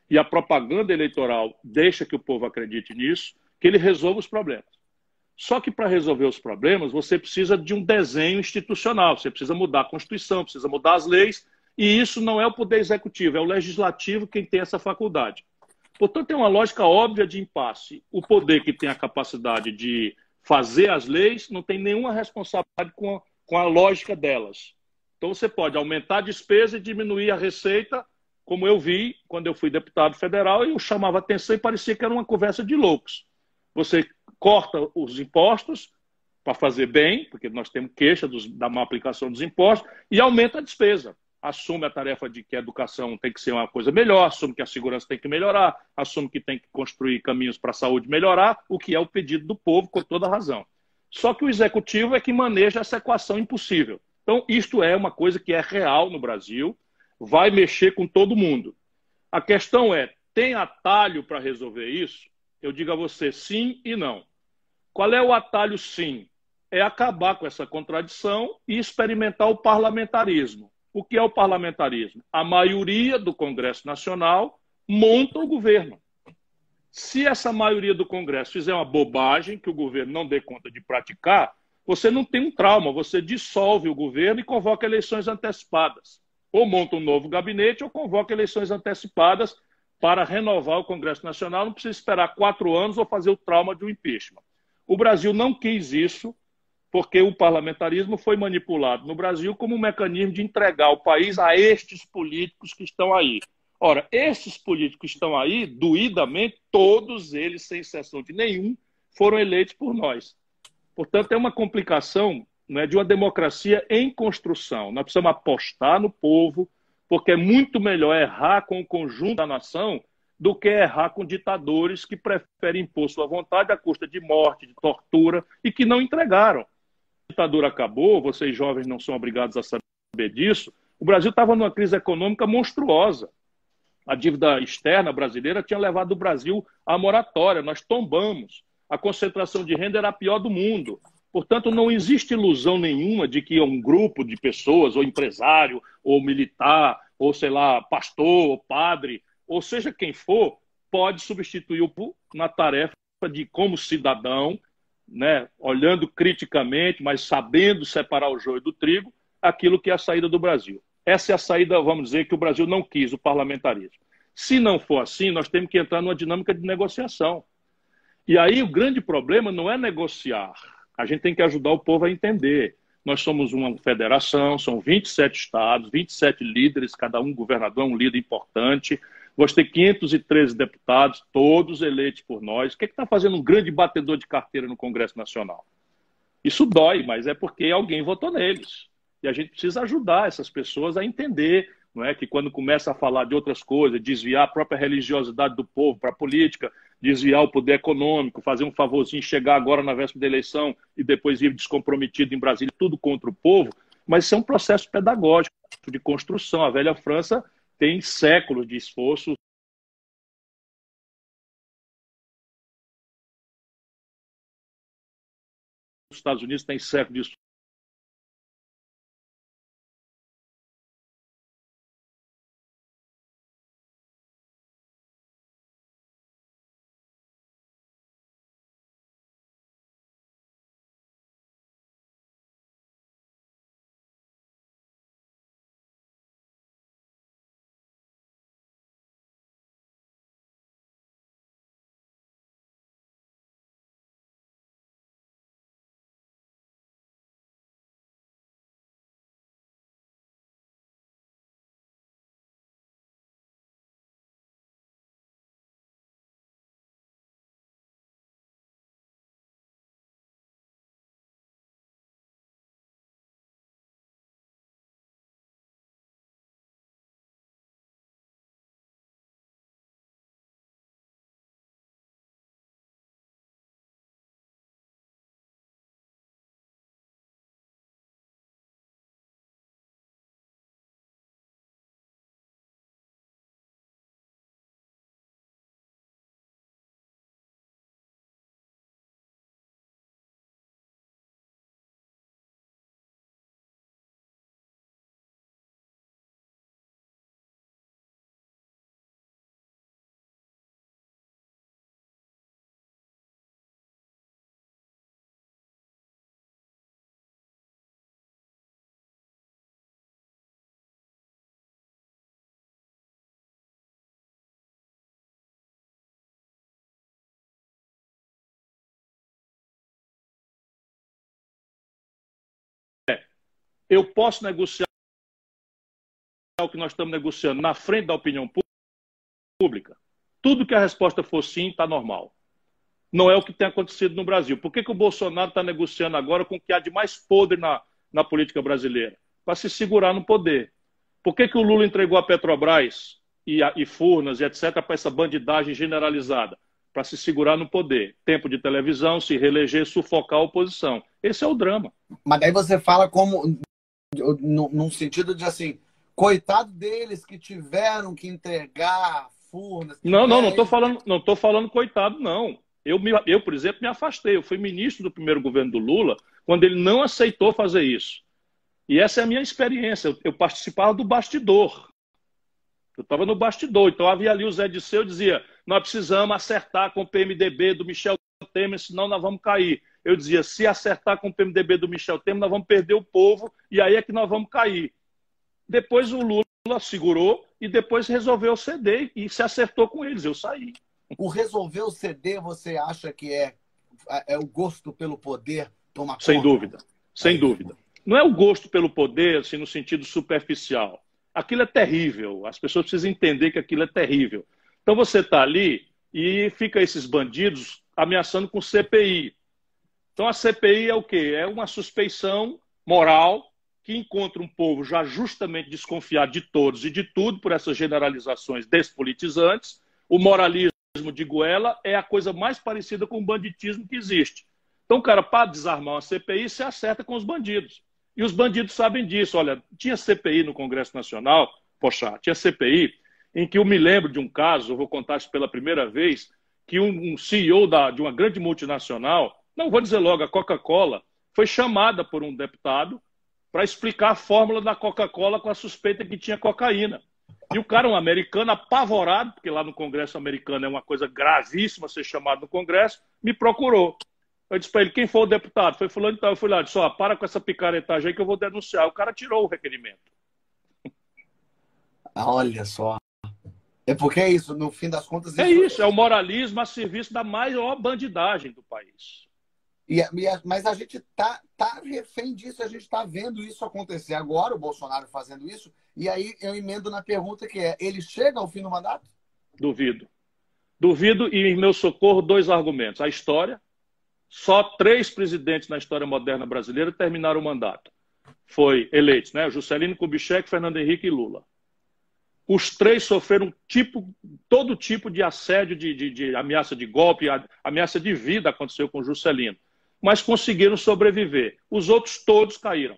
Speaker 2: e a propaganda eleitoral deixa que o povo acredite nisso, que ele resolva os problemas. Só que para resolver os problemas, você precisa de um desenho institucional, você precisa mudar a Constituição, precisa mudar as leis, e isso não é o Poder Executivo, é o Legislativo quem tem essa faculdade. Portanto, tem uma lógica óbvia de impasse. O poder que tem a capacidade de fazer as leis não tem nenhuma responsabilidade com a, com a lógica delas. Então, você pode aumentar a despesa e diminuir a receita, como eu vi quando eu fui deputado federal, e eu chamava atenção e parecia que era uma conversa de loucos. Você corta os impostos para fazer bem, porque nós temos queixa dos, da má aplicação dos impostos, e aumenta a despesa. Assume a tarefa de que a educação tem que ser uma coisa melhor, assume que a segurança tem que melhorar, assume que tem que construir caminhos para a saúde melhorar, o que é o pedido do povo, com toda razão. Só que o executivo é que maneja essa equação impossível. Então, isto é uma coisa que é real no Brasil, vai mexer com todo mundo. A questão é: tem atalho para resolver isso? Eu digo a você sim e não. Qual é o atalho sim? É acabar com essa contradição e experimentar o parlamentarismo. O que é o parlamentarismo? A maioria do Congresso Nacional monta o governo. Se essa maioria do Congresso fizer uma bobagem que o governo não dê conta de praticar, você não tem um trauma, você dissolve o governo e convoca eleições antecipadas. Ou monta um novo gabinete ou convoca eleições antecipadas para renovar o Congresso Nacional, não precisa esperar quatro anos ou fazer o trauma de um impeachment. O Brasil não quis isso, porque o parlamentarismo foi manipulado no Brasil como um mecanismo de entregar o país a estes políticos que estão aí. Ora, esses políticos que estão aí, doidamente, todos eles, sem exceção de nenhum, foram eleitos por nós. Portanto, é uma complicação né, de uma democracia em construção. Nós precisamos apostar no povo, porque é muito melhor errar com o conjunto da nação do que errar com ditadores que preferem impor sua vontade à custa de morte, de tortura e que não entregaram. A ditadura acabou, vocês jovens não são obrigados a saber disso. O Brasil estava numa crise econômica monstruosa. A dívida externa brasileira tinha levado o Brasil à moratória, nós tombamos. A concentração de renda era a pior do mundo. Portanto, não existe ilusão nenhuma de que um grupo de pessoas, ou empresário, ou militar, ou sei lá, pastor, ou padre, ou seja quem for, pode substituir o na tarefa de, como cidadão, né, olhando criticamente, mas sabendo separar o joio do trigo, aquilo que é a saída do Brasil. Essa é a saída, vamos dizer, que o Brasil não quis, o parlamentarismo. Se não for assim, nós temos que entrar numa dinâmica de negociação. E aí o grande problema não é negociar, a gente tem que ajudar o povo a entender. Nós somos uma federação, são 27 estados, 27 líderes, cada um governador é um líder importante. Vamos ter 513 deputados, todos eleitos por nós. O que é está fazendo um grande batedor de carteira no Congresso Nacional? Isso dói, mas é porque alguém votou neles. E a gente precisa ajudar essas pessoas a entender não é? que quando começa a falar de outras coisas, desviar a própria religiosidade do povo para a política, desviar o poder econômico, fazer um favorzinho, chegar agora na véspera da eleição e depois ir descomprometido em Brasília, tudo contra o povo, mas isso é um processo pedagógico, de construção. A velha França tem séculos de esforço os Estados Unidos têm séculos de eu posso negociar o que nós estamos negociando na frente da opinião pública? Tudo que a resposta for sim, está normal. Não é o que tem acontecido no Brasil. Por que, que o Bolsonaro está negociando agora com o que há de mais podre na, na política brasileira? Para se segurar no poder. Por que, que o Lula entregou a Petrobras e, a, e Furnas e etc. para essa bandidagem generalizada? Para se segurar no poder. Tempo de televisão, se reeleger, sufocar a oposição. Esse é o drama.
Speaker 1: Mas daí você fala como, num sentido de assim, coitado deles que tiveram que entregar Furnas.
Speaker 2: Não, não, não estou falando, não tô falando coitado, não. Eu, me, eu, por exemplo, me afastei. Eu fui ministro do primeiro governo do Lula quando ele não aceitou fazer isso. E essa é a minha experiência. Eu, eu participava do bastidor. Eu estava no bastidor. Então havia ali o Zé Disseu dizia: nós precisamos acertar com o PMDB do Michel Temer, senão nós vamos cair. Eu dizia: se acertar com o PMDB do Michel Temer, nós vamos perder o povo e aí é que nós vamos cair. Depois o Lula segurou e depois resolveu ceder e se acertou com eles. Eu saí.
Speaker 1: O resolveu ceder, você acha que é, é o gosto pelo poder tomar
Speaker 2: Sem conta? dúvida, sem é dúvida. Não é o gosto pelo poder, assim, no sentido superficial. Aquilo é terrível. As pessoas precisam entender que aquilo é terrível. Então você está ali e fica esses bandidos ameaçando com CPI. Então a CPI é o quê? É uma suspeição moral que encontra um povo já justamente desconfiado de todos e de tudo por essas generalizações despolitizantes. O moralismo de Goela é a coisa mais parecida com o banditismo que existe. Então, cara, para desarmar uma CPI, se acerta com os bandidos. E os bandidos sabem disso. Olha, tinha CPI no Congresso Nacional, poxa, tinha CPI em que eu me lembro de um caso, vou contar isso pela primeira vez, que um, um CEO da, de uma grande multinacional, não vou dizer logo, a Coca-Cola, foi chamada por um deputado para explicar a fórmula da Coca-Cola com a suspeita que tinha cocaína. E o cara, um americano, apavorado, porque lá no Congresso americano é uma coisa gravíssima ser chamado no Congresso, me procurou. Eu disse para ele, quem foi o deputado? Foi fulano então. Eu fui lá, disse, ó, para com essa picaretagem aí que eu vou denunciar. O cara tirou o requerimento.
Speaker 1: Olha só. É porque é isso, no fim das contas...
Speaker 2: É isso é isso, é o moralismo a serviço da maior bandidagem do país.
Speaker 1: E, mas a gente tá, tá refém disso, a gente está vendo isso acontecer agora, o Bolsonaro fazendo isso, e aí eu emendo na pergunta que é, ele chega ao fim do mandato?
Speaker 2: Duvido. Duvido e em meu socorro dois argumentos. A história, só três presidentes na história moderna brasileira terminaram o mandato. Foi eleitos, né? Juscelino Kubitschek, Fernando Henrique e Lula. Os três sofreram tipo, todo tipo de assédio, de, de, de ameaça de golpe, ameaça de vida aconteceu com Juscelino mas conseguiram sobreviver. Os outros todos caíram.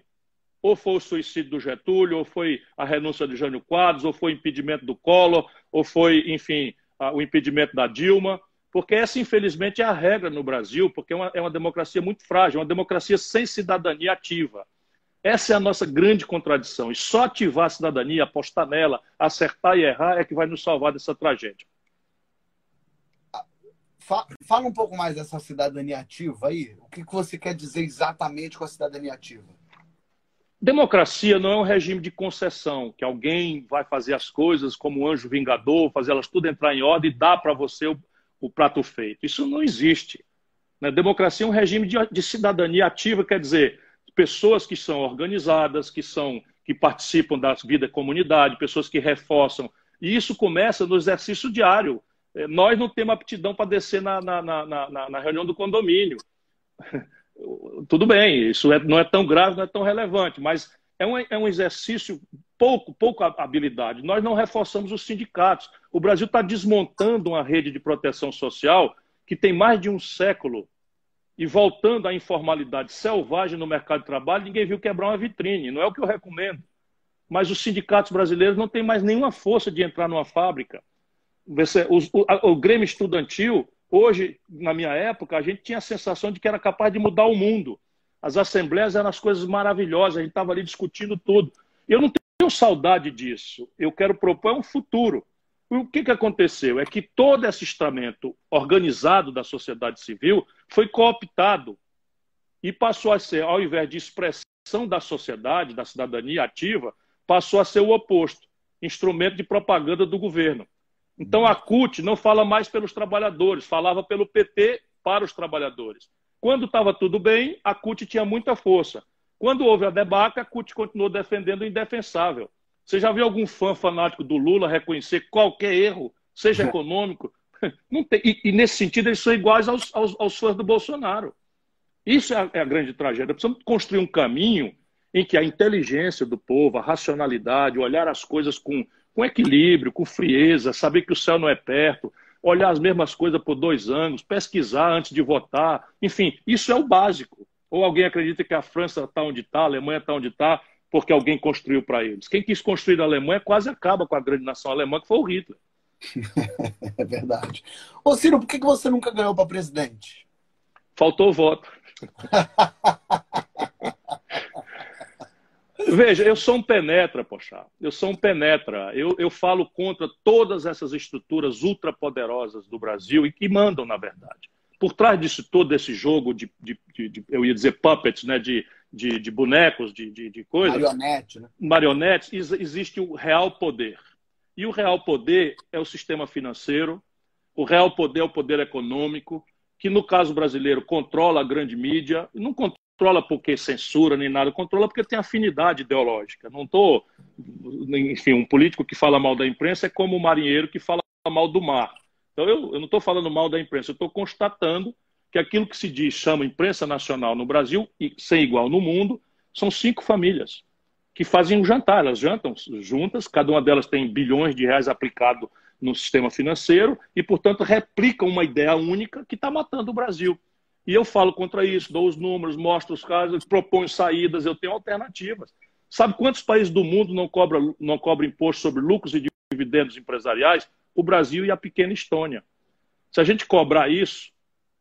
Speaker 2: Ou foi o suicídio do Getúlio, ou foi a renúncia de Jânio Quadros, ou foi o impedimento do Collor, ou foi, enfim, o impedimento da Dilma. Porque essa, infelizmente, é a regra no Brasil, porque é uma, é uma democracia muito frágil, é uma democracia sem cidadania ativa. Essa é a nossa grande contradição. E só ativar a cidadania, apostar nela, acertar e errar é que vai nos salvar dessa tragédia.
Speaker 1: Fala um pouco mais dessa cidadania ativa aí. O que você quer dizer exatamente com a cidadania ativa?
Speaker 2: Democracia não é um regime de concessão, que alguém vai fazer as coisas como um anjo vingador, fazer elas tudo entrar em ordem e dar para você o, o, prato feito. Isso não existe. Né? Democracia é um regime de, de cidadania ativa, quer dizer, pessoas que são organizadas, que são que participam da vida da comunidade, pessoas que reforçam. E isso começa no exercício diário. É, nós não temos aptidão para descer na, na, na, na, reunião do condomínio. Tudo bem, isso é, não é tão grave, não é tão relevante, mas é um, é um exercício pouco, pouco habilidade. Nós não reforçamos os sindicatos. O Brasil está desmontando uma rede de proteção social que tem mais de um século e voltando à informalidade selvagem no mercado de trabalho, ninguém viu quebrar uma vitrine. Não é o que eu recomendo. Mas os sindicatos brasileiros não têm mais nenhuma força de entrar numa fábrica. O, o, o Grêmio Estudantil, hoje, na minha época, a gente tinha a sensação de que era capaz de mudar o mundo. As assembleias eram as coisas maravilhosas, a gente estava ali discutindo tudo. Eu não tenho saudade disso. Eu quero propor um futuro. O que, que aconteceu? É que todo esse estamento organizado da sociedade civil foi cooptado e passou a ser, ao invés de expressão da sociedade, da cidadania ativa, passou a ser o oposto instrumento de propaganda do governo. Então a CUT não fala mais pelos trabalhadores, falava pelo PT para os trabalhadores. Quando estava tudo bem, a CUT tinha muita força. Quando houve a debacle, a CUT continuou defendendo o indefensável. Você já viu algum fã fanático do Lula reconhecer qualquer erro, seja econômico? Não tem. E, e, nesse sentido, eles são iguais aos, aos, aos fãs do Bolsonaro. Isso é a, é a, grande tragédia. Precisamos construir um caminho em que a inteligência do povo, a racionalidade, olhar as coisas com, com equilíbrio, com frieza, saber que o céu não é perto, olhar as mesmas coisas por dois anos, pesquisar antes de votar, enfim, isso é o básico. Ou alguém acredita que a França está onde está, a Alemanha está onde está, porque alguém construiu para eles. Quem quis construir a Alemanha quase acaba com a grande nação alemã, que foi o Hitler.
Speaker 1: é verdade. Ô Ciro, por que você nunca ganhou para presidente?
Speaker 2: Faltou voto. Veja, eu sou um penetra, poxa. Eu sou um penetra. Eu, eu falo contra todas essas estruturas ultrapoderosas do Brasil e que mandam, na verdade. Por trás disso todo esse jogo de, de, de, de eu ia dizer puppets, né, de, de, de bonecos, de, de, de coisas.
Speaker 1: Marionete, né?
Speaker 2: Marionetes, existe o real poder. E o real poder é o sistema financeiro, o real poder é o poder econômico, que no caso brasileiro controla a grande mídia, não controla porque censura nem nada, controla porque tem afinidade ideológica. Não estou, enfim, um político que fala mal da imprensa é como um marinheiro que fala mal do mar. Então eu, eu não estou falando mal da imprensa, eu estou constatando que aquilo que se diz chama imprensa nacional no Brasil e sem igual no mundo são cinco famílias que fazem um jantar, elas jantam juntas, cada uma delas tem bilhões de reais aplicado no sistema financeiro e, portanto, replicam uma ideia única que está matando o Brasil. E eu falo contra isso, dou os números, mostro os casos, proponho saídas, eu tenho alternativas. Sabe quantos países do mundo não cobram não cobra imposto sobre lucros e dividendos empresariais? O Brasil e a pequena Estônia. Se a gente cobrar isso,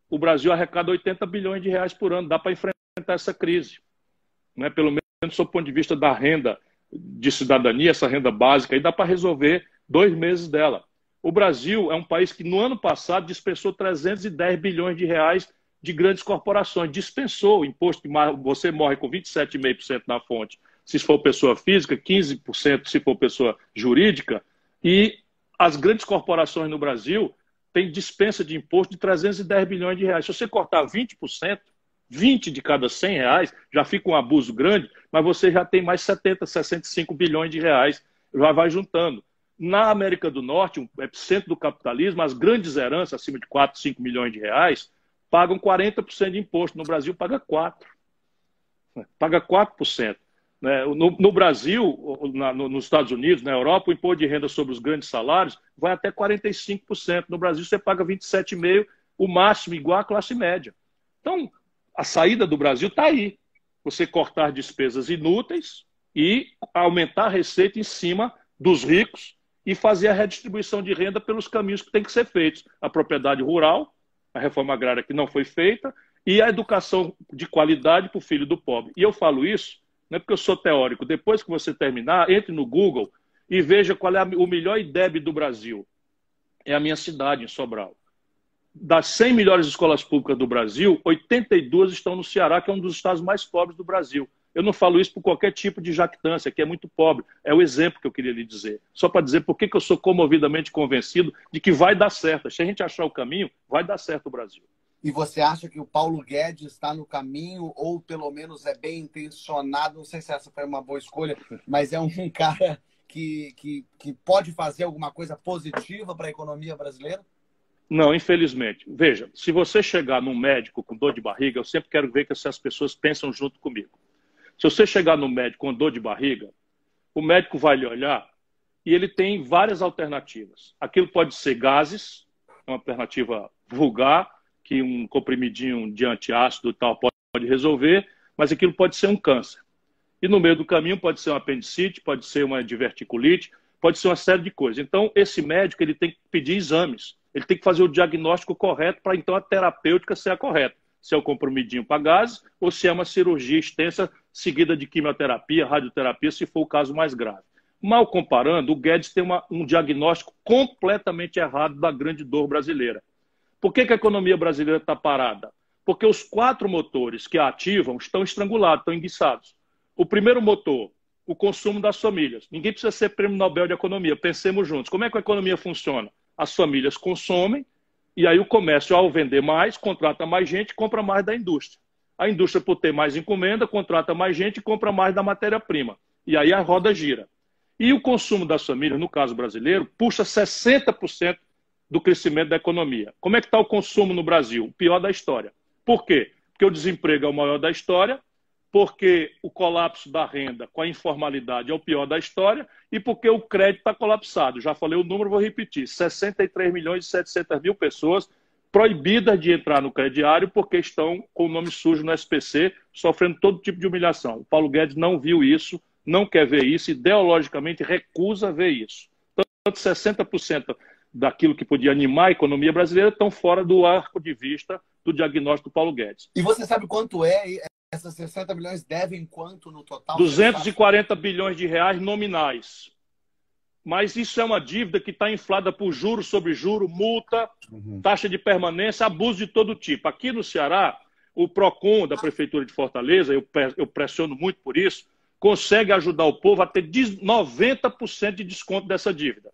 Speaker 2: o Brasil arrecada 80 bilhões de reais por ano. Dá para enfrentar essa crise. Né? Pelo menos do ponto de vista da renda de cidadania, essa renda básica, e dá para resolver dois meses dela. O Brasil é um país que no ano passado dispensou 310 bilhões de reais de grandes corporações. Dispensou o imposto que você morre com 27,5% na fonte, se for pessoa física, 15% se for pessoa jurídica. E as grandes corporações no Brasil têm dispensa de imposto de 310 bilhões de reais. Se você cortar 20%, 20 de cada 100 reais, já fica um abuso grande, mas você já tem mais 70, 65 bilhões de reais, já vai juntando. Na América do Norte, um epicentro do capitalismo, as grandes heranças, acima de 4, 5 milhões de reais, pagam 40% de imposto. No Brasil, paga 4%. Paga 4%. Né? No, no Brasil, na, no, nos Estados Unidos, na Europa, o imposto de renda sobre os grandes salários vai até 45%. No Brasil, você paga 27,5%, o máximo igual à classe média. Então, a saída do Brasil está aí. Você cortar despesas inúteis e aumentar a receita em cima dos ricos e fazer a redistribuição de renda pelos caminhos que têm que ser feitos. A propriedade rural, a reforma agrária que não foi feita, e a educação de qualidade para o filho do pobre. E eu falo isso, não é porque eu sou teórico. Depois que você terminar, entre no Google e veja qual é o melhor IDEB do Brasil. É a minha cidade, em Sobral. Das 100 melhores escolas públicas do Brasil, 82 estão no Ceará, que é um dos estados mais pobres do Brasil. Eu não falo isso por qualquer tipo de jactância, que é muito pobre. É o exemplo que eu queria lhe dizer. Só para dizer por que eu sou comovidamente convencido de que vai dar certo. Se a gente achar o caminho, vai dar certo o Brasil.
Speaker 1: E você acha que o Paulo Guedes está no caminho, ou pelo menos é bem intencionado? Não sei se essa foi uma boa escolha, mas é um cara que, que, que pode fazer alguma coisa positiva para a economia brasileira?
Speaker 2: Não, infelizmente. Veja, se você chegar num médico com dor de barriga, eu sempre quero ver que essas pessoas pensam junto comigo. Se você chegar no médico com dor de barriga, o médico vai lhe olhar e ele tem várias alternativas. Aquilo pode ser gases, uma alternativa vulgar, que um comprimidinho de antiácido tal pode resolver, mas aquilo pode ser um câncer. E no meio do caminho pode ser uma apendicite, pode ser uma diverticulite, pode ser uma série de coisas. Então, esse médico ele tem que pedir exames, ele tem que fazer o diagnóstico correto para então a terapêutica ser a correta se é o comprimidinho para gases ou se é uma cirurgia extensa seguida de quimioterapia, radioterapia, se for o caso mais grave. Mal comparando, o Guedes tem uma, um diagnóstico completamente errado da grande dor brasileira. Por que, que a economia brasileira está parada? Porque os quatro motores que a ativam estão estrangulados, estão enguiçados. O primeiro motor, o consumo das famílias. Ninguém precisa ser prêmio Nobel de Economia, pensemos juntos. Como é que a economia funciona? As famílias consomem, e aí o comércio, ao vender mais, contrata mais gente, compra mais da indústria. A indústria, por ter mais encomenda, contrata mais gente e compra mais da matéria-prima. E aí a roda gira. E o consumo das famílias, no caso brasileiro, puxa 60% do crescimento da economia. Como é que está o consumo no Brasil? O pior da história. Por quê? Porque o desemprego é o maior da história, porque o colapso da renda com a informalidade é o pior da história e porque o crédito está colapsado. Já falei o número, vou repetir: 63 milhões e 700 mil pessoas proibidas de entrar no crediário porque estão com o nome sujo no SPC, sofrendo todo tipo de humilhação. O Paulo Guedes não viu isso, não quer ver isso, ideologicamente recusa ver isso. Tanto 60% daquilo que podia animar a economia brasileira estão fora do arco de vista do diagnóstico do Paulo Guedes.
Speaker 1: E você sabe quanto é? Essas 60 bilhões devem quanto no total?
Speaker 2: 240 bilhões de reais nominais. Mas isso é uma dívida que está inflada por juros sobre juro, multa, uhum. taxa de permanência, abuso de todo tipo. Aqui no Ceará, o PROCON da Prefeitura de Fortaleza, eu, eu pressiono muito por isso, consegue ajudar o povo a ter 90% de desconto dessa dívida.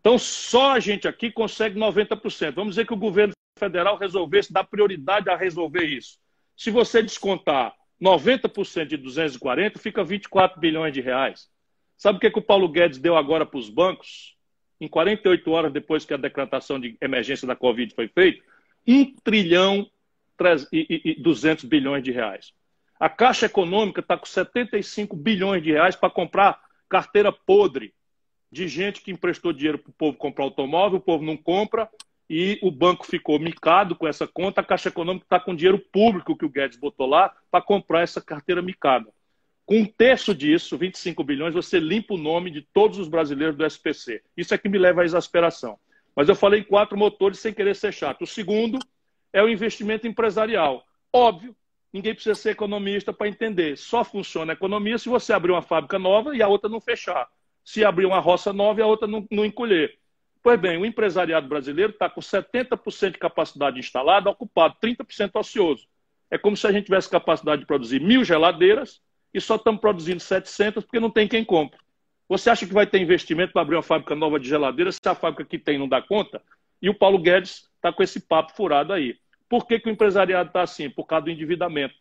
Speaker 2: Então, só a gente aqui consegue 90%. Vamos dizer que o governo federal resolvesse dar prioridade a resolver isso. Se você descontar 90% de 240, fica 24 bilhões de reais. Sabe o que, que o Paulo Guedes deu agora para os bancos? Em 48 horas depois que a decretação de emergência da Covid foi feita, 1 trilhão e 200 bilhões de reais. A Caixa Econômica está com 75 bilhões de reais para comprar carteira podre de gente que emprestou dinheiro para o povo comprar automóvel, o povo não compra e o banco ficou micado com essa conta. A Caixa Econômica está com dinheiro público que o Guedes botou lá para comprar essa carteira micada. Com um terço disso, 25 bilhões, você limpa o nome de todos os brasileiros do SPC. Isso é que me leva à exasperação. Mas eu falei em quatro motores sem querer ser chato. O segundo é o investimento empresarial. Óbvio, ninguém precisa ser economista para entender. Só funciona a economia se você abrir uma fábrica nova e a outra não fechar se abrir uma roça nova e a outra não, não encolher. Pois bem, o empresariado brasileiro está com 70% de capacidade instalada, ocupado, 30% ocioso. É como se a gente tivesse capacidade de produzir mil geladeiras e só estamos produzindo 700 porque não tem quem compre. Você acha que vai ter investimento para abrir uma fábrica nova de geladeiras se a fábrica que tem não dá conta? E o Paulo Guedes está com esse papo furado aí. Por que, que o empresariado está assim? Por causa do endividamento.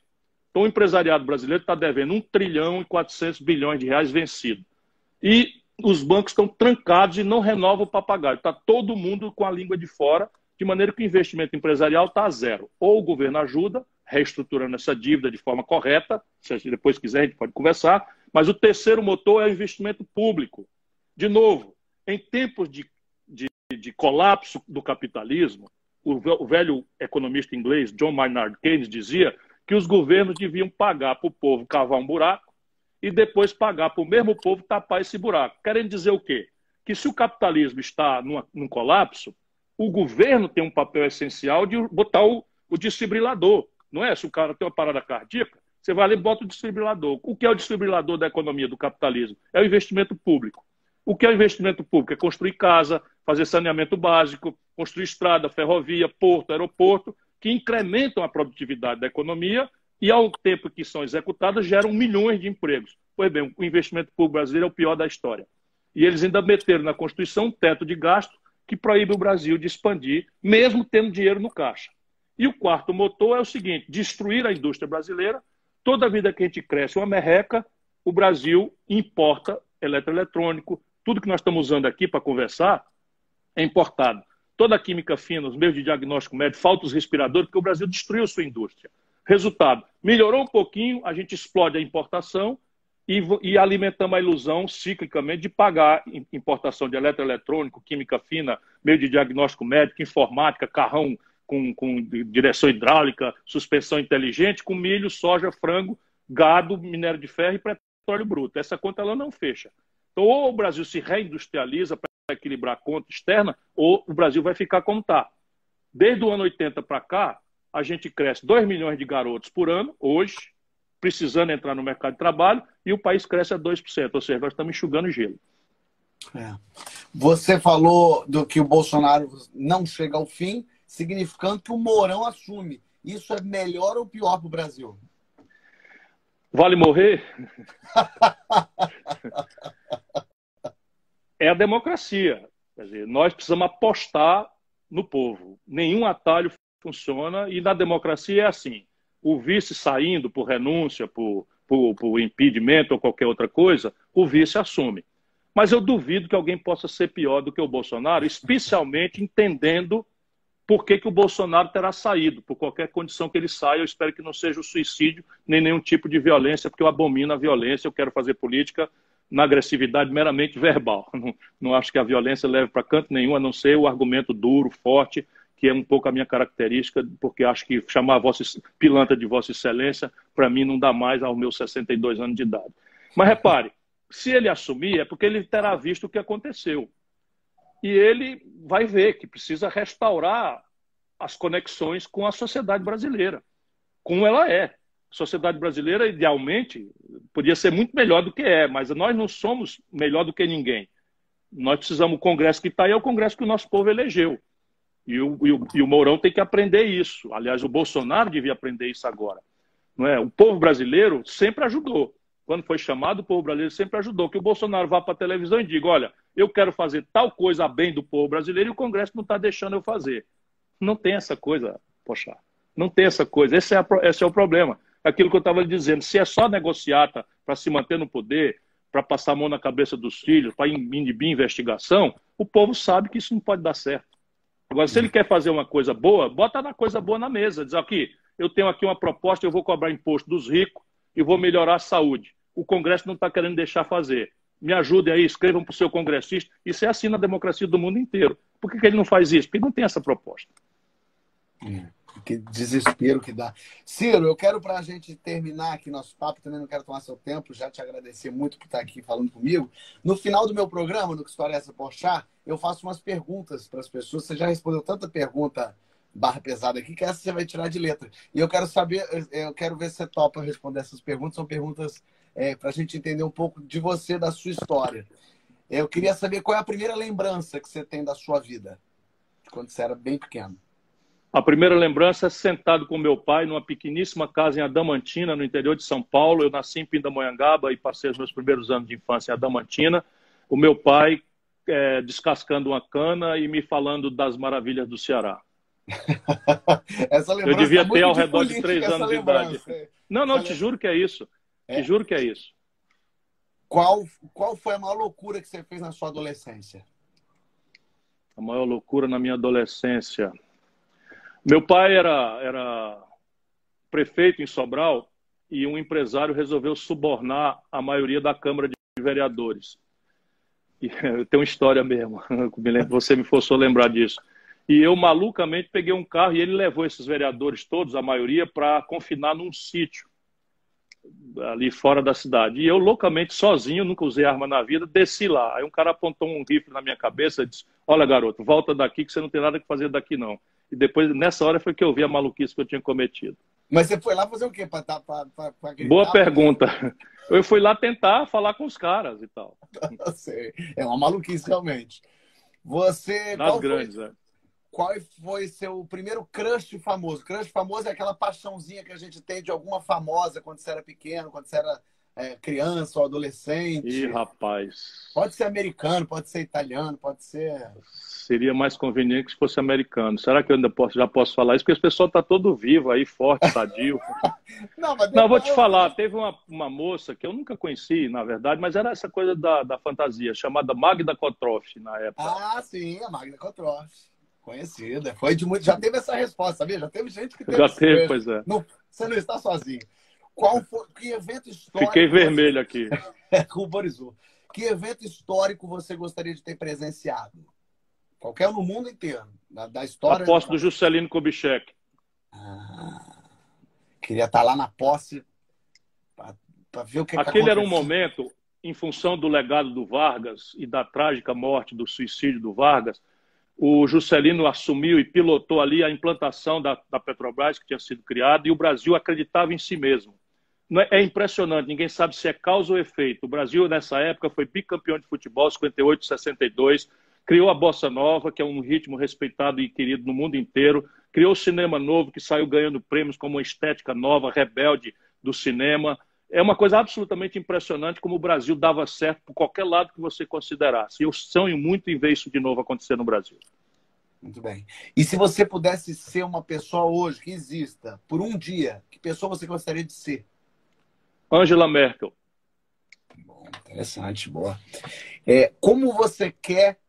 Speaker 2: Então, o empresariado brasileiro está devendo 1 trilhão e 400 bilhões de reais vencido e os bancos estão trancados e não renovam o papagaio. Está todo mundo com a língua de fora, de maneira que o investimento empresarial está a zero. Ou o governo ajuda, reestruturando essa dívida de forma correta, se depois quiser a gente pode conversar, mas o terceiro motor é o investimento público. De novo, em tempos de, de, de colapso do capitalismo, o velho economista inglês John Maynard Keynes dizia que os governos deviam pagar para o povo cavar um buraco e depois pagar para o mesmo povo tapar esse buraco. Querendo dizer o quê? Que se o capitalismo está numa, num colapso, o governo tem um papel essencial de botar o, o desfibrilador. Não é? Se o cara tem uma parada cardíaca, você vai ali e bota o desfibrilador. O que é o desfibrilador da economia do capitalismo? É o investimento público. O que é o investimento público? É construir casa, fazer saneamento básico, construir estrada, ferrovia, porto, aeroporto, que incrementam a produtividade da economia e ao tempo que são executadas geram milhões de empregos. Pois bem, o investimento público brasileiro é o pior da história. E eles ainda meteram na Constituição um teto de gasto que proíbe o Brasil de expandir, mesmo tendo dinheiro no caixa. E o quarto motor é o seguinte: destruir a indústria brasileira. Toda vida que a gente cresce uma merreca, o Brasil importa eletroeletrônico. Tudo que nós estamos usando aqui para conversar é importado. Toda a química fina, os meios de diagnóstico médico, falta os respiradores, porque o Brasil destruiu sua indústria. Resultado: melhorou um pouquinho, a gente explode a importação e, e alimentamos a ilusão ciclicamente de pagar importação de eletroeletrônico, química fina, meio de diagnóstico médico, informática, carrão com, com direção hidráulica, suspensão inteligente, com milho, soja, frango, gado, minério de ferro e petróleo bruto. Essa conta ela não fecha. Então, ou o Brasil se reindustrializa para equilibrar a conta externa, ou o Brasil vai ficar como está. Desde o ano 80 para cá, a gente cresce 2 milhões de garotos por ano, hoje, precisando entrar no mercado de trabalho, e o país cresce a 2%, ou seja, nós estamos enxugando gelo.
Speaker 1: É. Você falou do que o Bolsonaro não chega ao fim, significando que o Mourão assume. Isso é melhor ou pior para o Brasil?
Speaker 2: Vale morrer? é a democracia. Quer dizer, nós precisamos apostar no povo. Nenhum atalho funciona e na democracia é assim. o vice saindo por renúncia, por, por, por impedimento ou qualquer outra coisa, o vice assume. Mas eu duvido que alguém possa ser pior do que o Bolsonaro, especialmente entendendo por que, que o Bolsonaro terá saído, por qualquer condição que ele saia. Eu espero que não seja o suicídio, nem nenhum tipo de violência, porque eu abomino a violência, eu quero fazer política na agressividade meramente verbal. Não, não acho que a violência leve para canto nenhum, a não ser o argumento duro, forte, que é um pouco a minha característica, porque acho que chamar vossa pilantra de Vossa Excelência, para mim, não dá mais aos meus 62 anos de idade. Mas repare, se ele assumir, é porque ele terá visto o que aconteceu. E ele vai ver que precisa restaurar as conexões com a sociedade brasileira, como ela é. A sociedade brasileira, idealmente, podia ser muito melhor do que é, mas nós não somos melhor do que ninguém. Nós precisamos, o Congresso que está aí é o Congresso que o nosso povo elegeu. E o, e, o, e o Mourão tem que aprender isso. Aliás, o Bolsonaro devia aprender isso agora. Não é? O povo brasileiro sempre ajudou quando foi chamado, o povo brasileiro sempre ajudou. Que o Bolsonaro vá para a televisão e diga: olha, eu quero fazer tal coisa a bem do povo brasileiro e o Congresso não está deixando eu fazer. Não tem essa coisa, poxa. Não tem essa coisa. Esse é, a, esse é o problema. Aquilo que eu estava dizendo. Se é só negociata para se manter no poder, para passar a mão na cabeça dos filhos, para inibir investigação, o povo sabe que isso não pode dar certo. Agora, se ele quer fazer uma coisa boa, bota na coisa boa na mesa. Diz aqui, eu tenho aqui uma proposta, eu vou cobrar imposto dos ricos, e vou melhorar a saúde. O Congresso não está querendo deixar fazer. Me ajudem aí, escrevam para o seu congressista. Isso é assim na democracia do mundo inteiro. Por que, que ele não faz isso? Porque não tem essa proposta.
Speaker 1: É, que desespero que dá. Ciro, eu quero, para a gente terminar aqui nosso papo, também não quero tomar seu tempo, já te agradecer muito por estar aqui falando comigo. No final do meu programa, no Que História é essa Porchat, eu faço umas perguntas para as pessoas. Você já respondeu tanta pergunta barra pesada aqui, que essa você vai tirar de letra. E eu quero saber, eu quero ver se você topa responder essas perguntas. São perguntas é, para a gente entender um pouco de você, da sua história. Eu queria saber qual é a primeira lembrança que você tem da sua vida, quando você era bem pequeno.
Speaker 2: A primeira lembrança é sentado com meu pai numa pequeníssima casa em Adamantina, no interior de São Paulo. Eu nasci em Pindamonhangaba e passei os meus primeiros anos de infância em Adamantina. O meu pai é, descascando uma cana e me falando das maravilhas do Ceará. eu devia é ter ao redor de três anos de idade. Não, não, te juro que é isso. É? Te juro que é isso.
Speaker 1: Qual, qual foi a maior loucura que você fez na sua adolescência?
Speaker 2: A maior loucura na minha adolescência. Meu pai era, era prefeito em Sobral e um empresário resolveu subornar a maioria da Câmara de Vereadores. E, tem uma história mesmo, você me forçou a lembrar disso. E eu malucamente peguei um carro e ele levou esses vereadores todos, a maioria, para confinar num sítio ali fora da cidade. E eu loucamente sozinho, nunca usei arma na vida, desci lá. Aí um cara apontou um rifle na minha cabeça e disse: "Olha, garoto, volta daqui que você não tem nada que fazer daqui não". E depois nessa hora foi que eu vi a maluquice que eu tinha cometido.
Speaker 1: Mas você foi lá fazer o quê? Pra, pra,
Speaker 2: pra, pra Boa pergunta. Eu fui lá tentar falar com os caras e tal.
Speaker 1: é uma maluquice realmente. Você.
Speaker 2: Nas grandes, foi... é
Speaker 1: qual foi seu primeiro crush famoso? Crush famoso é aquela paixãozinha que a gente tem de alguma famosa quando você era pequeno, quando você era é, criança ou adolescente.
Speaker 2: Ih, rapaz.
Speaker 1: Pode ser americano, pode ser italiano, pode ser.
Speaker 2: Seria mais conveniente que fosse americano. Será que eu ainda posso, já posso falar isso? Porque esse pessoal está todo vivo aí, forte, sadio. Não, mas Não, vou te falar. Teve uma, uma moça que eu nunca conheci, na verdade, mas era essa coisa da, da fantasia, chamada Magda Kotroff na época.
Speaker 1: Ah, sim, a Magda Kotroff. Conhecida. Foi de muito. Já teve essa resposta, sabia? Já teve gente que teve.
Speaker 2: Já teve, pois é.
Speaker 1: Não, você não está sozinho. Qual foi. Que evento histórico.
Speaker 2: Fiquei vermelho aqui.
Speaker 1: Ruborizou. Que evento histórico você gostaria de ter presenciado? Qualquer um no mundo inteiro. Da, da história.
Speaker 2: A posse do Juscelino Kubitschek.
Speaker 1: Ah, queria estar lá na posse para ver o que
Speaker 2: Aquele que era um momento, em função do legado do Vargas e da trágica morte, do suicídio do Vargas o Juscelino assumiu e pilotou ali a implantação da, da Petrobras, que tinha sido criada, e o Brasil acreditava em si mesmo. É, é impressionante, ninguém sabe se é causa ou efeito. O Brasil, nessa época, foi bicampeão de futebol, 58, 62, criou a Bossa Nova, que é um ritmo respeitado e querido no mundo inteiro, criou o cinema novo, que saiu ganhando prêmios como uma estética nova, rebelde do cinema, é uma coisa absolutamente impressionante como o Brasil dava certo por qualquer lado que você considerasse. Eu sonho muito em ver isso de novo acontecer no Brasil.
Speaker 1: Muito bem. E se você pudesse ser uma pessoa hoje que exista por um dia, que pessoa você gostaria de ser?
Speaker 2: Angela Merkel.
Speaker 1: Bom, interessante, boa. É, como você quer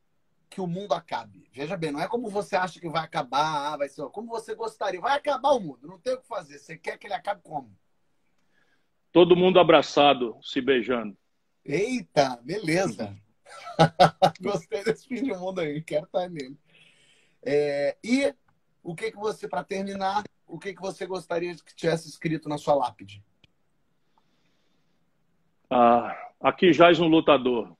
Speaker 1: que o mundo acabe? Veja bem, não é como você acha que vai acabar, ah, vai ser, como você gostaria. Vai acabar o mundo, não tem o que fazer. Você quer que ele acabe como?
Speaker 2: Todo mundo abraçado, se beijando.
Speaker 1: Eita, beleza. Gostei desse fim de mundo aí, quero estar nele. É, e o que que você, para terminar, o que que você gostaria que tivesse escrito na sua lápide?
Speaker 2: Ah, aqui jaz um lutador.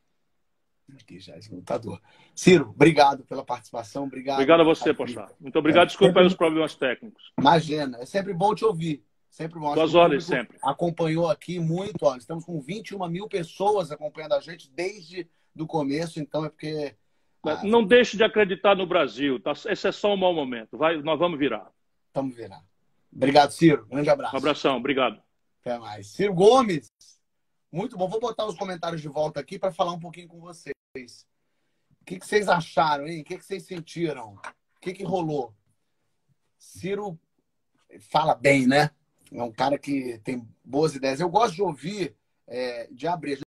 Speaker 1: Aqui jaz um lutador. Ciro, obrigado pela participação. Obrigado.
Speaker 2: Obrigado a você, Pochá. Muito obrigado. É, Desculpa sempre... os problemas técnicos.
Speaker 1: Imagina, é sempre bom te ouvir. Sempre bom.
Speaker 2: Duas horas, sempre.
Speaker 1: Acompanhou aqui muito. Ó, estamos com 21 mil pessoas acompanhando a gente desde o começo, então é porque
Speaker 2: ah, não deixe de acreditar no Brasil. Tá? Esse é só um mau momento. Vai, nós vamos virar.
Speaker 1: Vamos virar. Obrigado, Ciro. Grande abraço.
Speaker 2: Um abração. Obrigado.
Speaker 1: Até mais. Ciro Gomes. Muito bom. Vou botar os comentários de volta aqui para falar um pouquinho com vocês. O que, que vocês acharam, hein? O que, que vocês sentiram? O que, que rolou? Ciro fala bem, né? É um cara que tem boas ideias. Eu gosto de ouvir, é, de abrir.